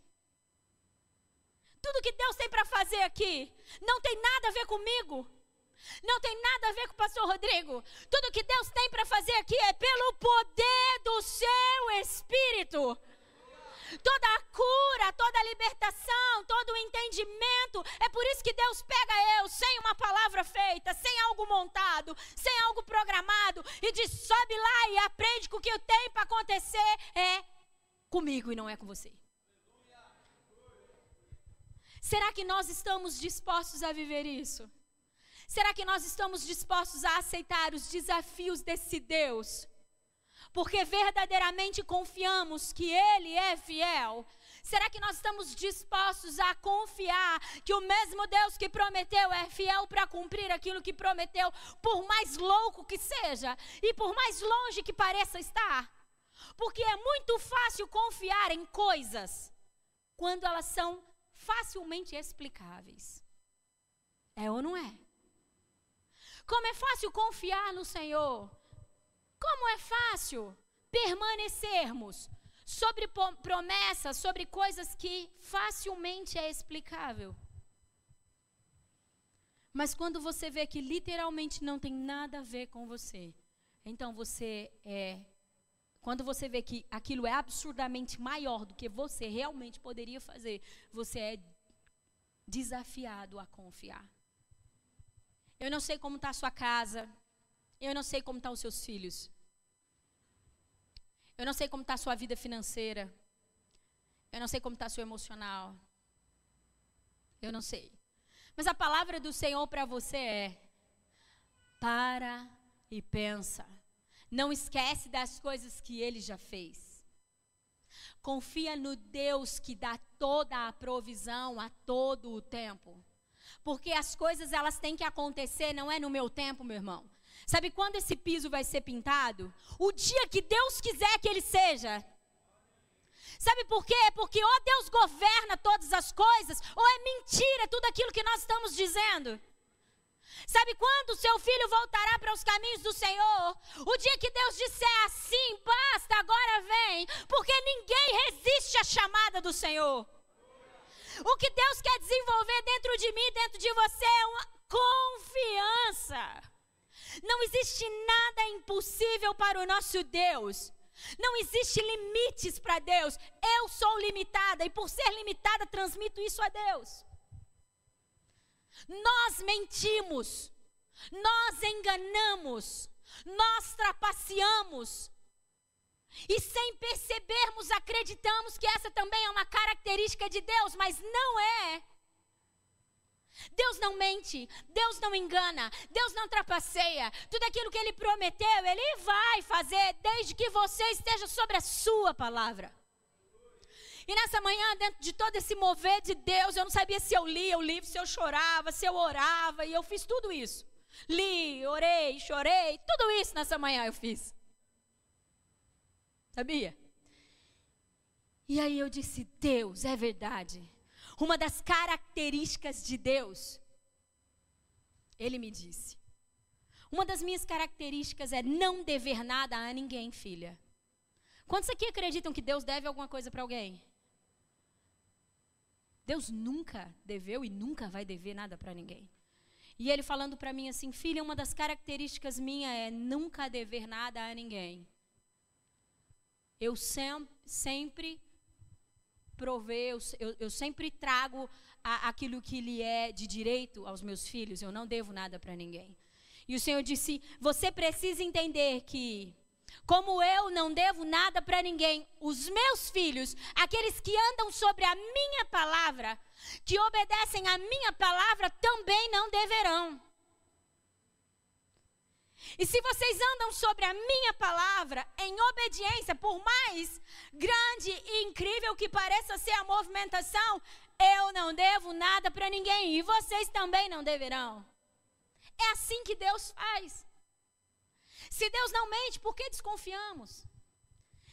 Tudo que Deus tem para fazer aqui não tem nada a ver comigo. Não tem nada a ver com o pastor Rodrigo. Tudo que Deus tem para fazer aqui é pelo poder do seu espírito toda a cura, toda a libertação, todo o entendimento. É por isso que Deus pega eu sem uma palavra feita, sem algo montado, sem algo programado e diz: sobe lá e aprende que o que eu tenho para acontecer é comigo e não é com você. Será que nós estamos dispostos a viver isso? Será que nós estamos dispostos a aceitar os desafios desse Deus? porque verdadeiramente confiamos que Ele é fiel? Será que nós estamos dispostos a confiar que o mesmo Deus que prometeu é fiel para cumprir aquilo que prometeu, por mais louco que seja e por mais longe que pareça estar? Porque é muito fácil confiar em coisas quando elas são facilmente explicáveis. É ou não é? Como é fácil confiar no Senhor como é fácil permanecermos sobre promessas, sobre coisas que facilmente é explicável. Mas quando você vê que literalmente não tem nada a ver com você, então você é. Quando você vê que aquilo é absurdamente maior do que você realmente poderia fazer, você é desafiado a confiar. Eu não sei como está a sua casa, eu não sei como estão tá os seus filhos, eu não sei como está a sua vida financeira. Eu não sei como está seu emocional. Eu não sei. Mas a palavra do Senhor para você é: para e pensa. Não esquece das coisas que ele já fez. Confia no Deus que dá toda a provisão a todo o tempo. Porque as coisas elas têm que acontecer, não é no meu tempo, meu irmão. Sabe quando esse piso vai ser pintado? O dia que Deus quiser que ele seja. Sabe por quê? Porque ou Deus governa todas as coisas, ou é mentira tudo aquilo que nós estamos dizendo. Sabe quando o seu filho voltará para os caminhos do Senhor? O dia que Deus disser assim, basta, agora vem, porque ninguém resiste à chamada do Senhor. O que Deus quer desenvolver dentro de mim, dentro de você, é uma confiança. Não existe nada impossível para o nosso Deus. Não existe limites para Deus. Eu sou limitada e por ser limitada transmito isso a Deus. Nós mentimos, nós enganamos, nós trapaceamos. E sem percebermos, acreditamos que essa também é uma característica de Deus, mas não é. Deus não mente, Deus não engana, Deus não trapaceia. Tudo aquilo que Ele prometeu, Ele vai fazer, desde que você esteja sobre a Sua palavra. E nessa manhã, dentro de todo esse mover de Deus, eu não sabia se eu lia o livro, se eu chorava, se eu orava, e eu fiz tudo isso. Li, orei, chorei, tudo isso nessa manhã eu fiz. Sabia? E aí eu disse: Deus, é verdade. Uma das características de Deus, ele me disse. Uma das minhas características é não dever nada a ninguém, filha. Quantos aqui acreditam que Deus deve alguma coisa para alguém? Deus nunca deveu e nunca vai dever nada para ninguém. E ele falando para mim assim, filha, uma das características minha é nunca dever nada a ninguém. Eu sem, sempre prover, eu, eu, eu sempre trago a, aquilo que lhe é de direito aos meus filhos, eu não devo nada para ninguém. E o Senhor disse: Você precisa entender que como eu não devo nada para ninguém, os meus filhos, aqueles que andam sobre a minha palavra, que obedecem a minha palavra, também não deverão. E se vocês andam sobre a minha palavra em obediência, por mais grande e incrível que pareça ser a movimentação, eu não devo nada para ninguém e vocês também não deverão. É assim que Deus faz. Se Deus não mente, por que desconfiamos?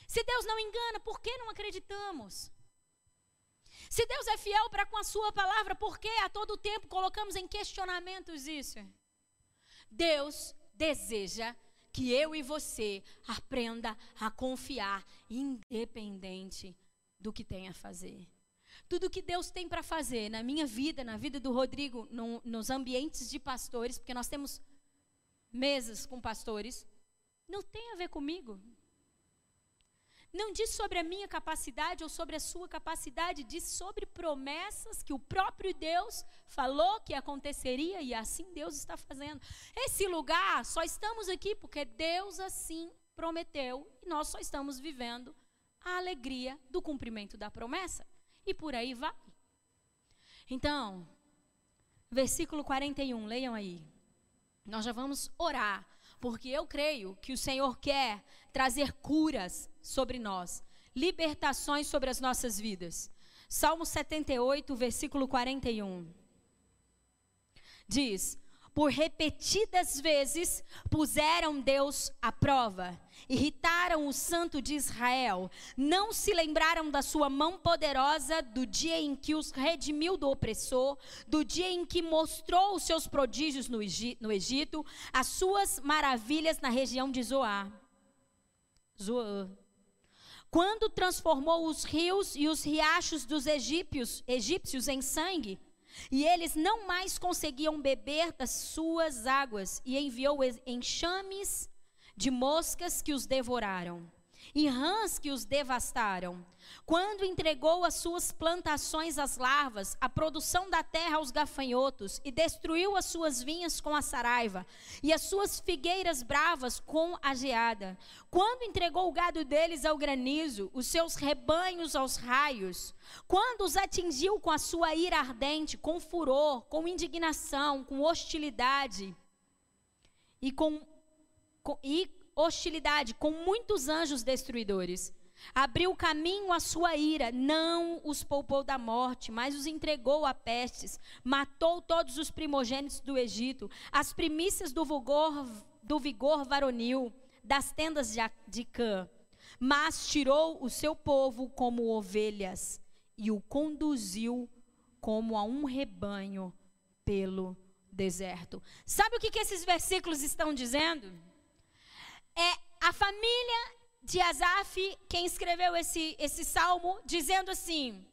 Se Deus não engana, por que não acreditamos? Se Deus é fiel para com a sua palavra, por que a todo tempo colocamos em questionamentos isso? Deus deseja que eu e você aprenda a confiar independente do que tem a fazer. Tudo que Deus tem para fazer na minha vida, na vida do Rodrigo, no, nos ambientes de pastores, porque nós temos mesas com pastores, não tem a ver comigo. Não diz sobre a minha capacidade ou sobre a sua capacidade, diz sobre promessas que o próprio Deus falou que aconteceria e assim Deus está fazendo. Esse lugar, só estamos aqui porque Deus assim prometeu e nós só estamos vivendo a alegria do cumprimento da promessa. E por aí vai. Então, versículo 41, leiam aí. Nós já vamos orar, porque eu creio que o Senhor quer trazer curas sobre nós, libertações sobre as nossas vidas. Salmo 78, versículo 41. Diz: por repetidas vezes puseram Deus à prova, irritaram o Santo de Israel, não se lembraram da sua mão poderosa do dia em que os redimiu do opressor, do dia em que mostrou os seus prodígios no, Egito, as suas maravilhas na região de Zoar. Zoar. Quando transformou os rios e os riachos dos egípcios, egípcios em sangue, e eles não mais conseguiam beber das suas águas, e enviou enxames de moscas que os devoraram, e rãs que os devastaram. Quando entregou as suas plantações às larvas, a produção da terra aos gafanhotos, e destruiu as suas vinhas com a saraiva, e as suas figueiras bravas com a geada. Quando entregou o gado deles ao granizo, os seus rebanhos aos raios, quando os atingiu com a sua ira ardente, com furor, com indignação, com hostilidade, e com, com e hostilidade, com muitos anjos destruidores. Abriu caminho à sua ira, não os poupou da morte, mas os entregou a pestes, matou todos os primogênitos do Egito, as primícias do vigor, do vigor varonil, das tendas de, de Cã, mas tirou o seu povo como ovelhas e o conduziu como a um rebanho pelo deserto. Sabe o que, que esses versículos estão dizendo? É a família de Asaf, quem escreveu esse, esse salmo, dizendo assim: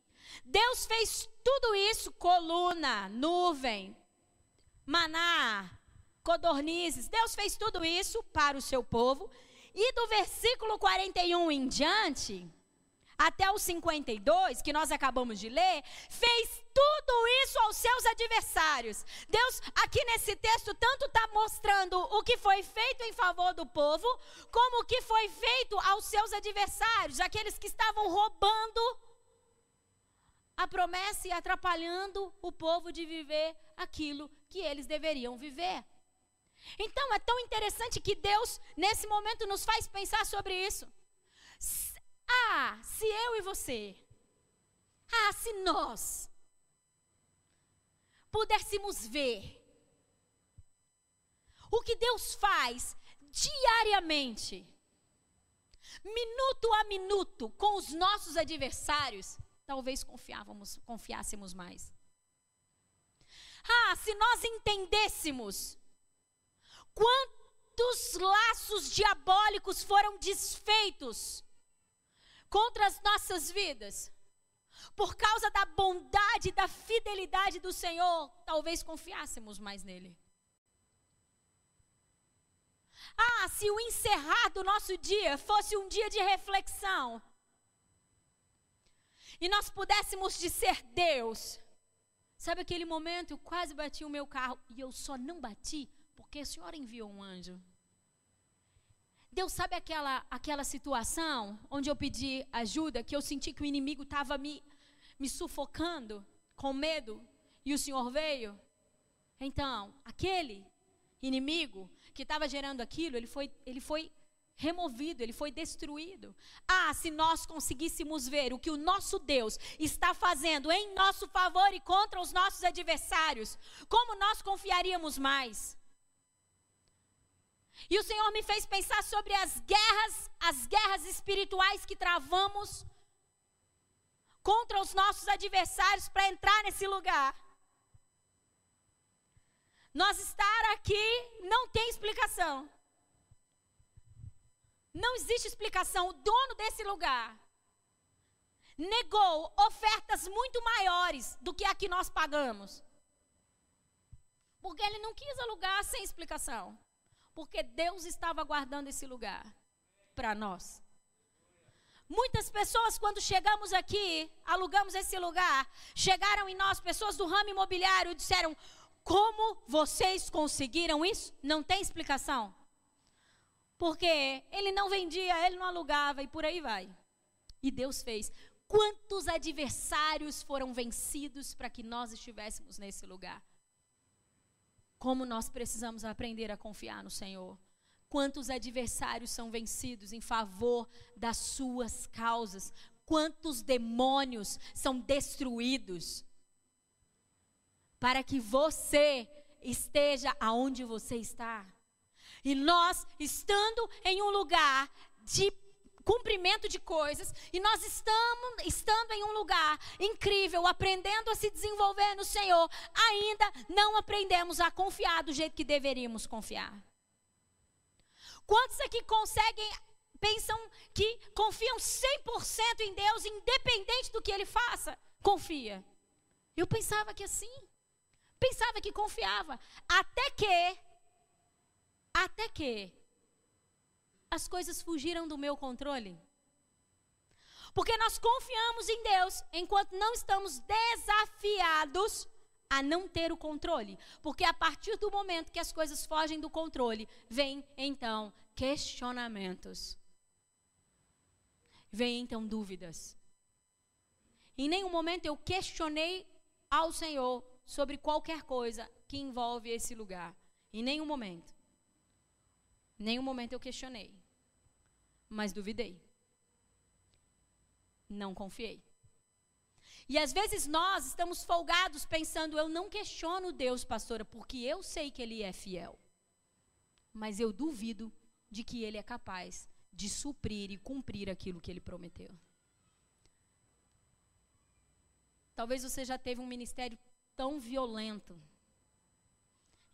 Deus fez tudo isso, coluna, nuvem, maná, codornizes. Deus fez tudo isso para o seu povo. E do versículo 41 em diante, até o 52, que nós acabamos de ler, fez tudo isso aos seus adversários. Deus, aqui nesse texto, tanto está mostrando o que foi feito em favor do povo, como o que foi feito aos seus adversários, aqueles que estavam roubando a promessa e atrapalhando o povo de viver aquilo que eles deveriam viver. Então é tão interessante que Deus, nesse momento, nos faz pensar sobre isso. Ah, se eu e você, ah, se nós pudéssemos ver o que Deus faz diariamente, minuto a minuto, com os nossos adversários, talvez confiávamos, confiássemos mais. Ah, se nós entendêssemos quantos laços diabólicos foram desfeitos contra as nossas vidas, por causa da bondade e da fidelidade do Senhor, talvez confiássemos mais nele. Ah, se o encerrar do nosso dia fosse um dia de reflexão, e nós pudéssemos dizer, Deus, sabe aquele momento eu quase bati o meu carro e eu só não bati porque o Senhor enviou um anjo. Deus sabe aquela, aquela situação onde eu pedi ajuda, que eu senti que o inimigo estava me, me sufocando com medo e o Senhor veio? Então, aquele inimigo que estava gerando aquilo, ele foi, ele foi removido, ele foi destruído. Ah, se nós conseguíssemos ver o que o nosso Deus está fazendo em nosso favor e contra os nossos adversários, como nós confiaríamos mais? E o Senhor me fez pensar sobre as guerras, as guerras espirituais que travamos contra os nossos adversários para entrar nesse lugar. Nós estar aqui não tem explicação. Não existe explicação. O dono desse lugar negou ofertas muito maiores do que a que nós pagamos. Porque ele não quis alugar sem explicação porque Deus estava guardando esse lugar para nós. Muitas pessoas, quando chegamos aqui, alugamos esse lugar, chegaram em nós, pessoas do ramo imobiliário, e disseram: Como vocês conseguiram isso? Não tem explicação. Porque ele não vendia, ele não alugava e por aí vai. E Deus fez. Quantos adversários foram vencidos para que nós estivéssemos nesse lugar? Como nós precisamos aprender a confiar no Senhor. Quantos adversários são vencidos em favor das suas causas? Quantos demônios são destruídos? Para que você esteja aonde você está. E nós, estando em um lugar de cumprimento de coisas, e nós estamos estando em um lugar incrível, aprendendo a se desenvolver no Senhor, ainda não aprendemos a confiar do jeito que deveríamos confiar. Quantos aqui conseguem pensam que confiam 100% em Deus, independente do que ele faça? Confia. Eu pensava que assim. Pensava que confiava. Até que. Até que as coisas fugiram do meu controle? Porque nós confiamos em Deus enquanto não estamos desafiados a não ter o controle. Porque a partir do momento que as coisas fogem do controle, vem então questionamentos. Vem então dúvidas. Em nenhum momento eu questionei ao Senhor sobre qualquer coisa que envolve esse lugar. Em nenhum momento. Nenhum momento eu questionei. Mas duvidei. Não confiei. E às vezes nós estamos folgados pensando, eu não questiono Deus, pastora, porque eu sei que Ele é fiel. Mas eu duvido de que Ele é capaz de suprir e cumprir aquilo que Ele prometeu. Talvez você já teve um ministério tão violento.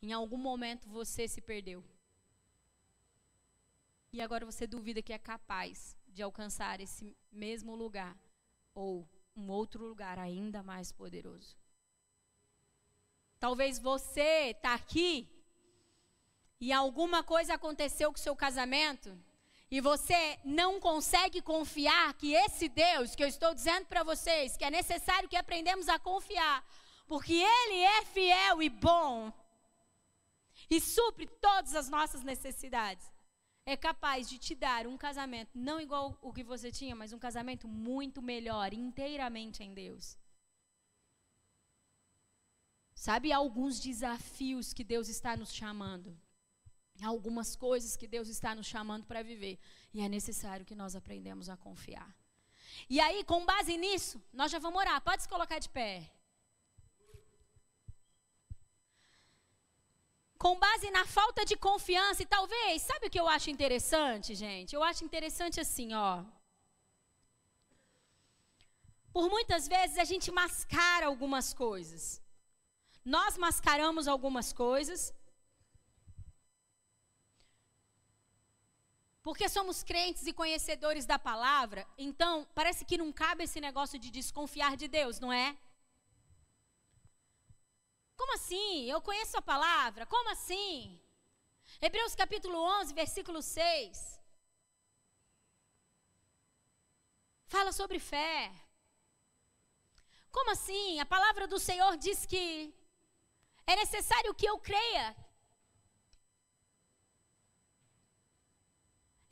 Em algum momento você se perdeu. E agora você duvida que é capaz de alcançar esse mesmo lugar ou um outro lugar ainda mais poderoso. Talvez você está aqui e alguma coisa aconteceu com o seu casamento, e você não consegue confiar que esse Deus que eu estou dizendo para vocês, que é necessário que aprendemos a confiar, porque Ele é fiel e bom e supre todas as nossas necessidades, é capaz de te dar um casamento não igual o que você tinha, mas um casamento muito melhor, inteiramente em Deus. Sabe alguns desafios que Deus está nos chamando? algumas coisas que Deus está nos chamando para viver. E é necessário que nós aprendamos a confiar. E aí, com base nisso, nós já vamos orar. Pode se colocar de pé. Com base na falta de confiança, e talvez, sabe o que eu acho interessante, gente? Eu acho interessante assim, ó. Por muitas vezes a gente mascara algumas coisas. Nós mascaramos algumas coisas Porque somos crentes e conhecedores da palavra, então parece que não cabe esse negócio de desconfiar de Deus, não é? Como assim? Eu conheço a palavra? Como assim? Hebreus capítulo 11, versículo 6. Fala sobre fé. Como assim? A palavra do Senhor diz que é necessário que eu creia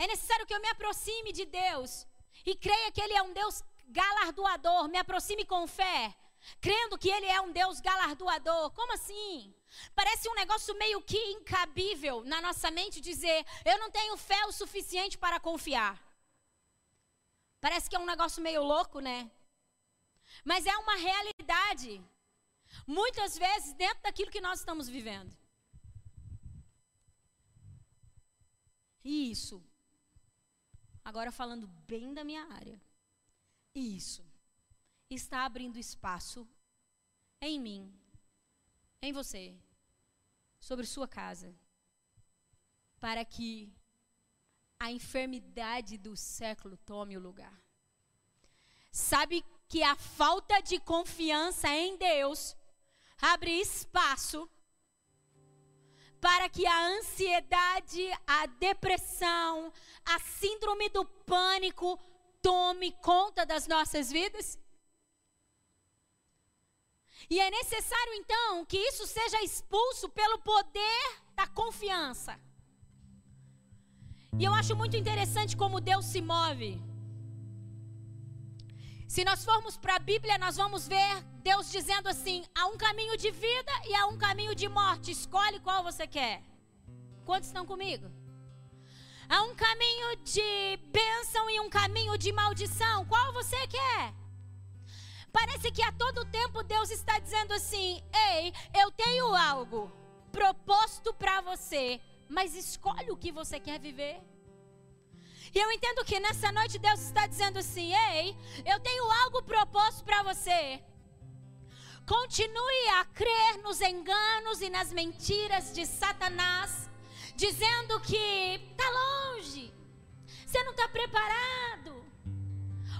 É necessário que eu me aproxime de Deus e creia que Ele é um Deus galardoador, me aproxime com fé, crendo que Ele é um Deus galardoador. Como assim? Parece um negócio meio que incabível na nossa mente dizer: eu não tenho fé o suficiente para confiar. Parece que é um negócio meio louco, né? Mas é uma realidade. Muitas vezes dentro daquilo que nós estamos vivendo. Isso Agora falando bem da minha área. Isso está abrindo espaço em mim, em você, sobre sua casa, para que a enfermidade do século tome o lugar. Sabe que a falta de confiança em Deus abre espaço para que a ansiedade, a depressão, a síndrome do pânico tome conta das nossas vidas? E é necessário então que isso seja expulso pelo poder da confiança. E eu acho muito interessante como Deus se move. Se nós formos para a Bíblia, nós vamos ver Deus dizendo assim: há um caminho de vida e há um caminho de morte. Escolhe qual você quer. Quantos estão comigo? Há um caminho de bênção e um caminho de maldição. Qual você quer? Parece que a todo tempo Deus está dizendo assim: ei, eu tenho algo proposto para você, mas escolhe o que você quer viver. E eu entendo que nessa noite Deus está dizendo assim: ei, eu tenho algo proposto para você. Continue a crer nos enganos e nas mentiras de Satanás, dizendo que está longe, você não está preparado,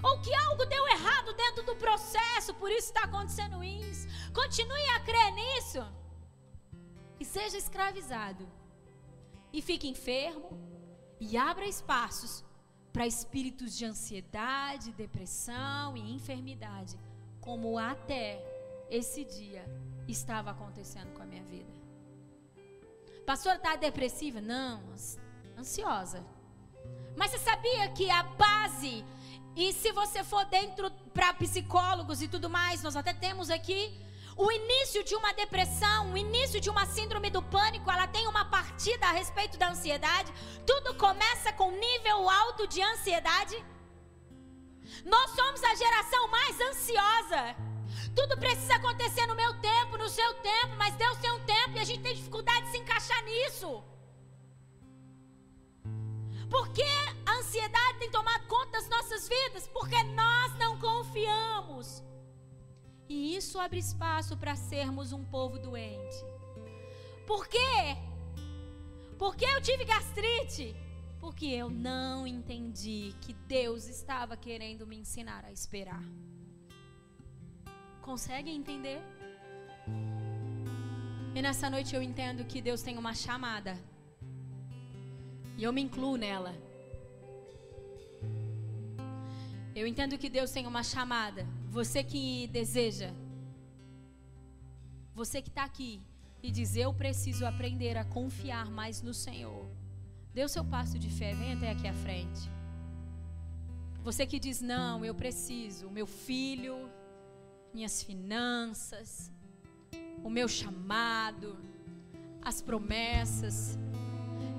ou que algo deu errado dentro do processo, por isso está acontecendo isso. Continue a crer nisso e seja escravizado, e fique enfermo e abra espaços para espíritos de ansiedade, depressão e enfermidade, como até esse dia estava acontecendo com a minha vida. Pastor, está depressiva? Não, ansiosa. Mas você sabia que a base, e se você for dentro para psicólogos e tudo mais, nós até temos aqui o início de uma depressão, o início de uma síndrome do pânico, ela tem uma partida a respeito da ansiedade. Tudo começa com nível alto de ansiedade. Nós somos a geração mais ansiosa. Tudo precisa acontecer no meu tempo, no seu tempo, mas Deus tem um tempo e a gente tem dificuldade de se encaixar nisso. Por que a ansiedade tem tomado conta das nossas vidas? Porque nós não confiamos. E isso abre espaço para sermos um povo doente. Por quê? Porque eu tive gastrite? Porque eu não entendi que Deus estava querendo me ensinar a esperar. Consegue entender? E nessa noite eu entendo que Deus tem uma chamada E eu me incluo nela. Eu entendo que Deus tem uma chamada. Você que deseja, você que está aqui e diz: Eu preciso aprender a confiar mais no Senhor. Dê o seu passo de fé, vem até aqui à frente. Você que diz: Não, eu preciso, o meu filho, minhas finanças, o meu chamado, as promessas.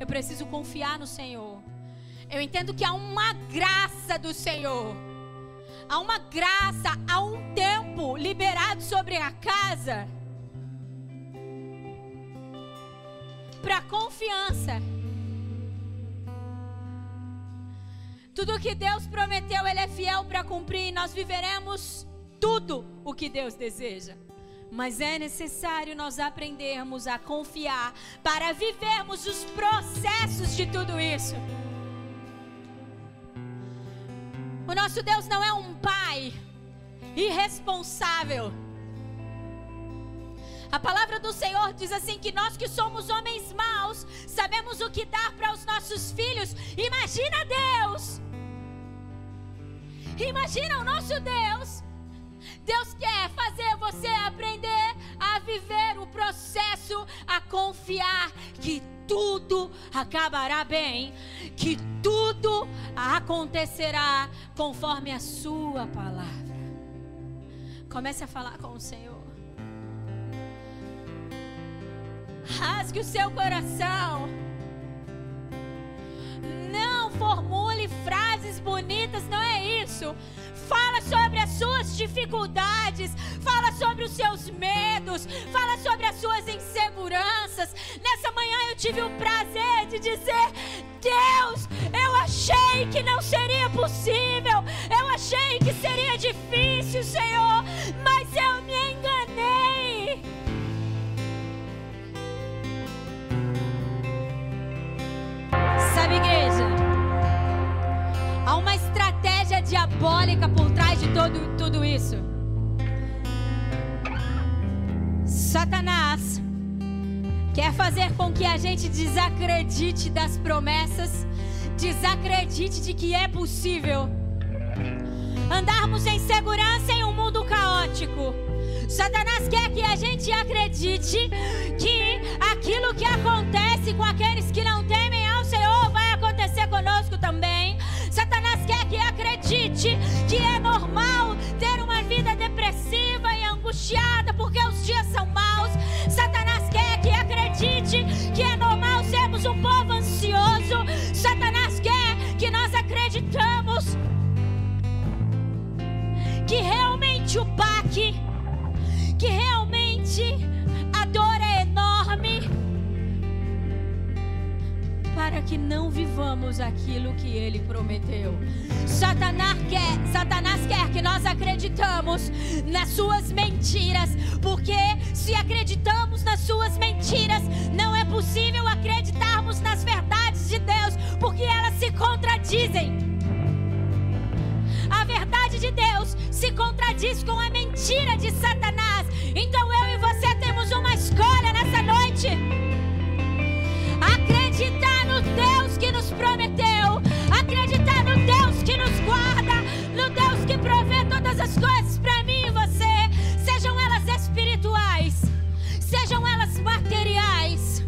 Eu preciso confiar no Senhor. Eu entendo que há uma graça do Senhor. Há uma graça, há um tempo liberado sobre a casa para confiança. Tudo que Deus prometeu, Ele é fiel para cumprir. E nós viveremos tudo o que Deus deseja. Mas é necessário nós aprendermos a confiar para vivermos os processos de tudo isso. O nosso Deus não é um pai irresponsável. A palavra do Senhor diz assim: que nós que somos homens maus, sabemos o que dar para os nossos filhos. Imagina Deus! Imagina o nosso Deus Deus quer fazer você aprender a viver o processo, a confiar que tudo acabará bem, que tudo acontecerá conforme a sua palavra. Comece a falar com o Senhor. Rasgue o seu coração. Não formule frases bonitas, não é isso. Fala sobre as suas dificuldades, fala sobre os seus medos, fala sobre as suas inseguranças. Nessa manhã eu tive o prazer de dizer: Deus, eu achei que não seria possível, eu achei que seria difícil, Senhor, mas eu diabólica por trás de todo, tudo isso. Satanás quer fazer com que a gente desacredite das promessas, desacredite de que é possível andarmos em segurança em um mundo caótico. Satanás quer que a gente acredite que aquilo que acontece com aqueles que não temem ao Senhor vai acontecer conosco acredite que é normal ter uma vida depressiva e angustiada porque os dias são maus. Satanás quer que acredite que é normal sermos um povo ansioso. Satanás quer que nós acreditamos que realmente o baque, que realmente a dor é enorme para que não vivamos aquilo que ele prometeu. Satanás quer, Satanás quer que nós acreditamos nas suas mentiras, porque se acreditamos nas suas mentiras, não é possível acreditarmos nas verdades de Deus, porque elas se contradizem. A verdade de Deus se contradiz com a mentira de Satanás. Então eu e você temos uma escolha nessa noite. Acreditar no Deus que nos prometeu, acreditar todas as coisas para mim e você, sejam elas espirituais, sejam elas materiais.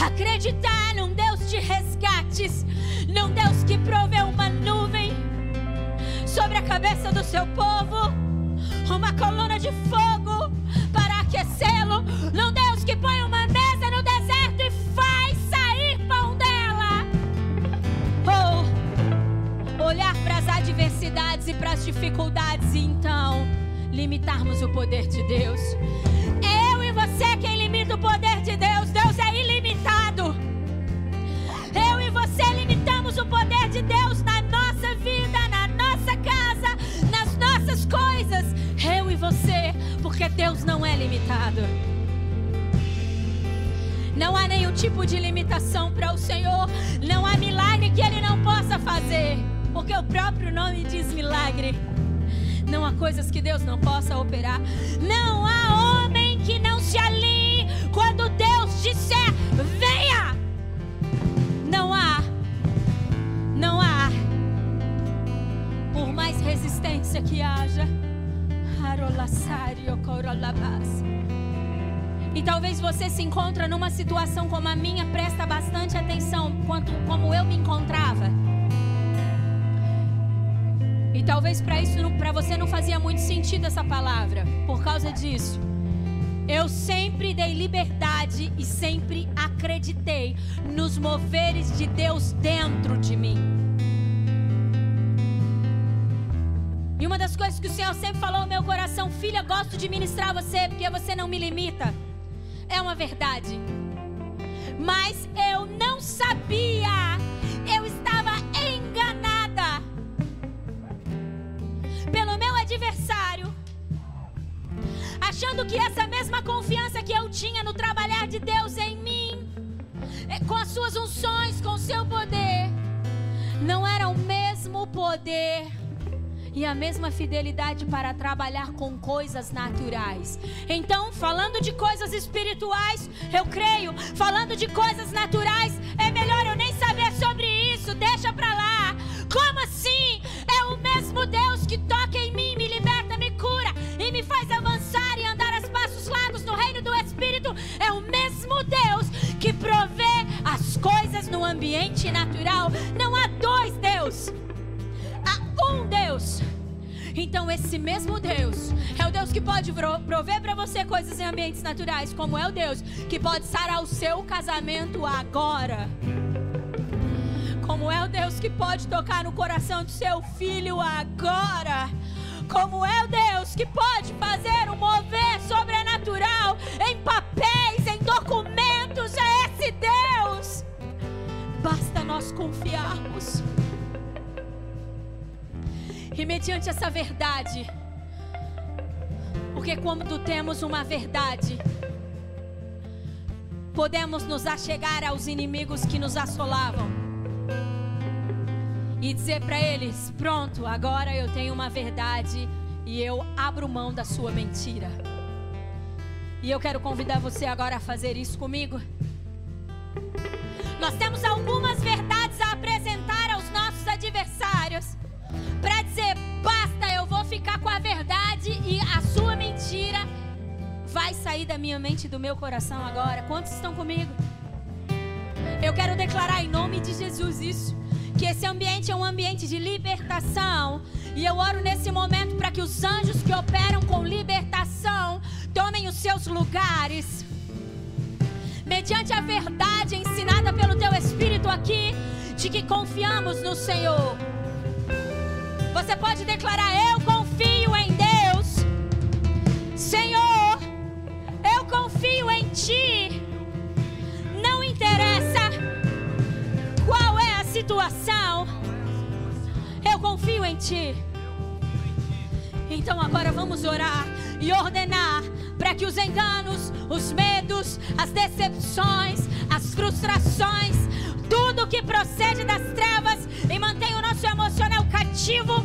Acreditar num Deus de resgates, num Deus que provê uma nuvem sobre a cabeça do seu povo, uma coluna de fogo dificuldades e então limitarmos o poder de Deus. Eu e você quem limita o poder de Deus. Deus é ilimitado. Eu e você limitamos o poder de Deus na nossa vida, na nossa casa, nas nossas coisas. Eu e você, porque Deus não é limitado. Não há nenhum tipo de limitação para o Senhor. Não há milagre que Ele não possa fazer. Porque o próprio nome diz milagre. Não há coisas que Deus não possa operar. Não há homem que não se alinhe quando Deus disser: venha! Não há. Não há. Por mais resistência que haja, E talvez você se encontra numa situação como a minha, presta bastante atenção quanto como eu me encontrava. E talvez para isso para você não fazia muito sentido essa palavra. Por causa disso, eu sempre dei liberdade e sempre acreditei nos moveres de Deus dentro de mim. E uma das coisas que o Senhor sempre falou no meu coração, filha, gosto de ministrar você porque você não me limita. É uma verdade. Mas eu não sabia, achando que essa mesma confiança que eu tinha no trabalhar de Deus em mim, é, com as suas unções, com o seu poder, não era o mesmo poder e a mesma fidelidade para trabalhar com coisas naturais. Então, falando de coisas espirituais, eu creio, falando de coisas naturais, é natural. Não há dois Deus um Deus. Então, esse mesmo Deus é o Deus que pode prover para você coisas em ambientes naturais, como é o Deus que pode sarar o seu casamento agora. Como é o Deus que pode tocar no coração do seu filho agora. Como é o Deus que pode fazer um mover sobrenatural em papéis, nós confiarmos. E mediante essa verdade, porque quando temos uma verdade, podemos nos achegar aos inimigos que nos assolavam e dizer para eles: pronto, agora eu tenho uma verdade e eu abro mão da sua mentira. E eu quero convidar você agora a fazer isso comigo. Nós temos algumas verdades a apresentar aos nossos adversários para dizer: basta, eu vou ficar com a verdade e a sua mentira vai sair da minha mente e do meu coração agora. Quantos estão comigo? Eu quero declarar em nome de Jesus isso. Que esse ambiente é um ambiente de libertação. E eu oro nesse momento para que os anjos que operam com libertação tomem os seus lugares. Mediante a verdade ensinada pelo teu Espírito aqui, de que confiamos no Senhor. Você pode declarar: Eu confio em Deus. Senhor, eu confio em Ti. Não interessa qual é a situação, eu confio em Ti. Então agora vamos orar e ordenar para que os enganos, os medos, as decepções, as frustrações, tudo que procede das trevas e mantém o nosso emocional cativo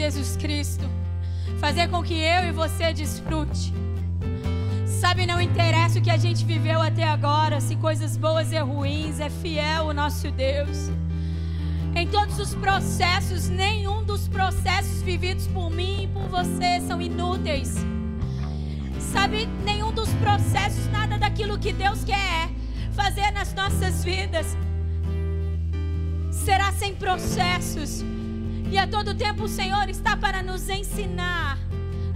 Jesus Cristo. Fazer com que eu e você desfrute. Sabe, não interessa o que a gente viveu até agora, se coisas boas e ruins, é fiel o nosso Deus. Em todos os processos, nenhum dos processos vividos por mim e por você são inúteis. Sabe, nenhum dos processos, nada daquilo que Deus quer fazer nas nossas vidas será sem processos. E a todo tempo o Senhor está para nos ensinar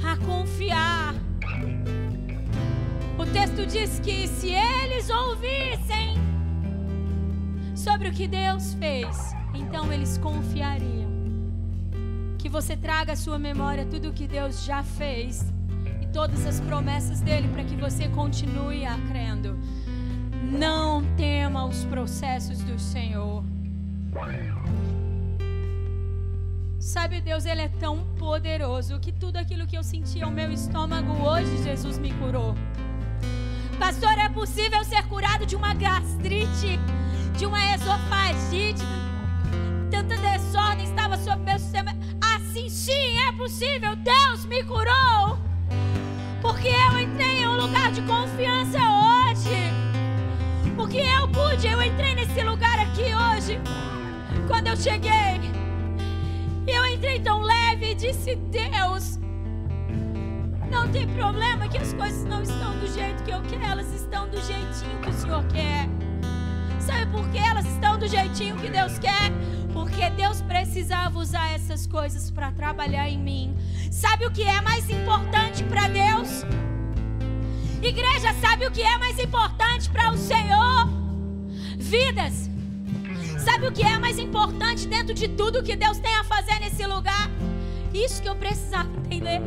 a confiar. O texto diz que se eles ouvissem sobre o que Deus fez, então eles confiariam. Que você traga à sua memória tudo o que Deus já fez e todas as promessas dele para que você continue a crendo. Não tema os processos do Senhor. Sabe, Deus, Ele é tão poderoso que tudo aquilo que eu sentia no meu estômago hoje, Jesus me curou. Pastor, é possível ser curado de uma gastrite, de uma esofagite, tanta desordem estava sobre meu sistema. Assim sim, é possível. Deus me curou. Porque eu entrei em um lugar de confiança hoje. Porque eu pude, eu entrei nesse lugar aqui hoje. Quando eu cheguei, entrei tão leve e disse: Deus, não tem problema que as coisas não estão do jeito que eu quero, elas estão do jeitinho que o Senhor quer. Sabe por que elas estão do jeitinho que Deus quer? Porque Deus precisava usar essas coisas para trabalhar em mim. Sabe o que é mais importante para Deus? Igreja, sabe o que é mais importante para o Senhor? Vidas. Sabe o que é mais importante dentro de tudo que Deus tem a fazer nesse lugar? Isso que eu precisava entender.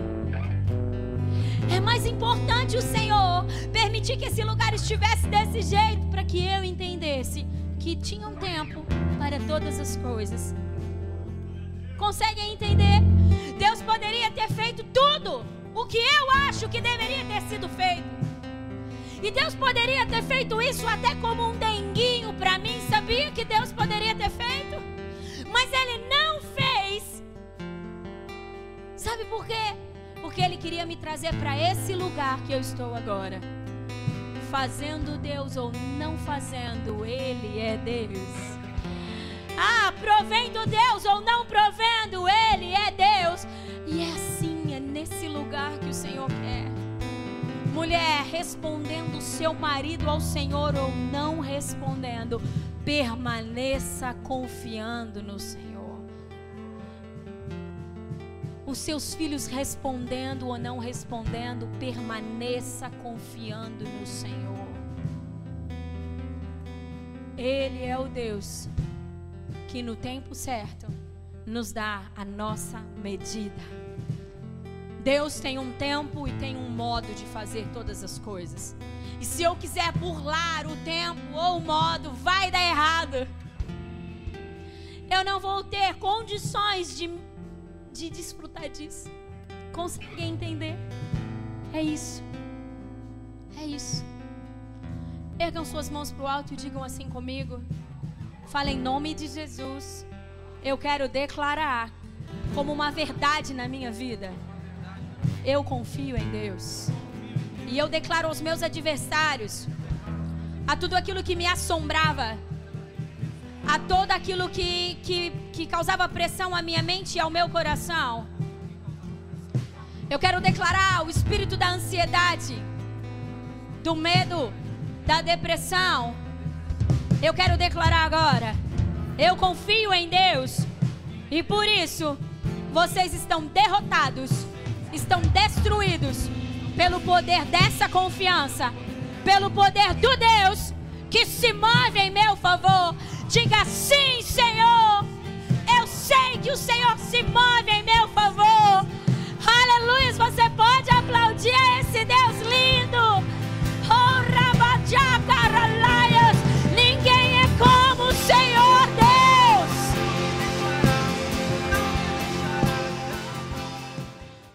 É mais importante o Senhor permitir que esse lugar estivesse desse jeito para que eu entendesse que tinha um tempo para todas as coisas. Conseguem entender? Deus poderia ter feito tudo o que eu acho que deveria ter sido feito. E Deus poderia ter feito isso até como um denguinho para mim, sabia que Deus poderia ter feito? Mas Ele não fez. Sabe por quê? Porque Ele queria me trazer para esse lugar que eu estou agora. Fazendo Deus ou não fazendo, Ele é Deus. Ah, provendo Mulher, respondendo seu marido ao Senhor ou não respondendo, permaneça confiando no Senhor. Os seus filhos respondendo ou não respondendo, permaneça confiando no Senhor. Ele é o Deus que no tempo certo nos dá a nossa medida. Deus tem um tempo e tem um modo de fazer todas as coisas. E se eu quiser burlar o tempo ou o modo, vai dar errado. eu não vou ter condições de, de desfrutar disso. Consegue entender? É isso. É isso. Ergam suas mãos para o alto e digam assim comigo. Fala em nome de Jesus. Eu quero declarar como uma verdade na minha vida. Eu confio em Deus. E eu declaro aos meus adversários, a tudo aquilo que me assombrava, a todo aquilo que, que, que causava pressão à minha mente e ao meu coração. Eu quero declarar o espírito da ansiedade, do medo, da depressão. Eu quero declarar agora. Eu confio em Deus. E por isso, vocês estão derrotados, estão destruídos pelo poder dessa confiança, pelo poder do Deus que se move em meu favor. Diga sim, Senhor. Eu sei que o Senhor se move em meu favor. Aleluia! Você pode aplaudir a esse Deus lindo. Oh, Rabajá,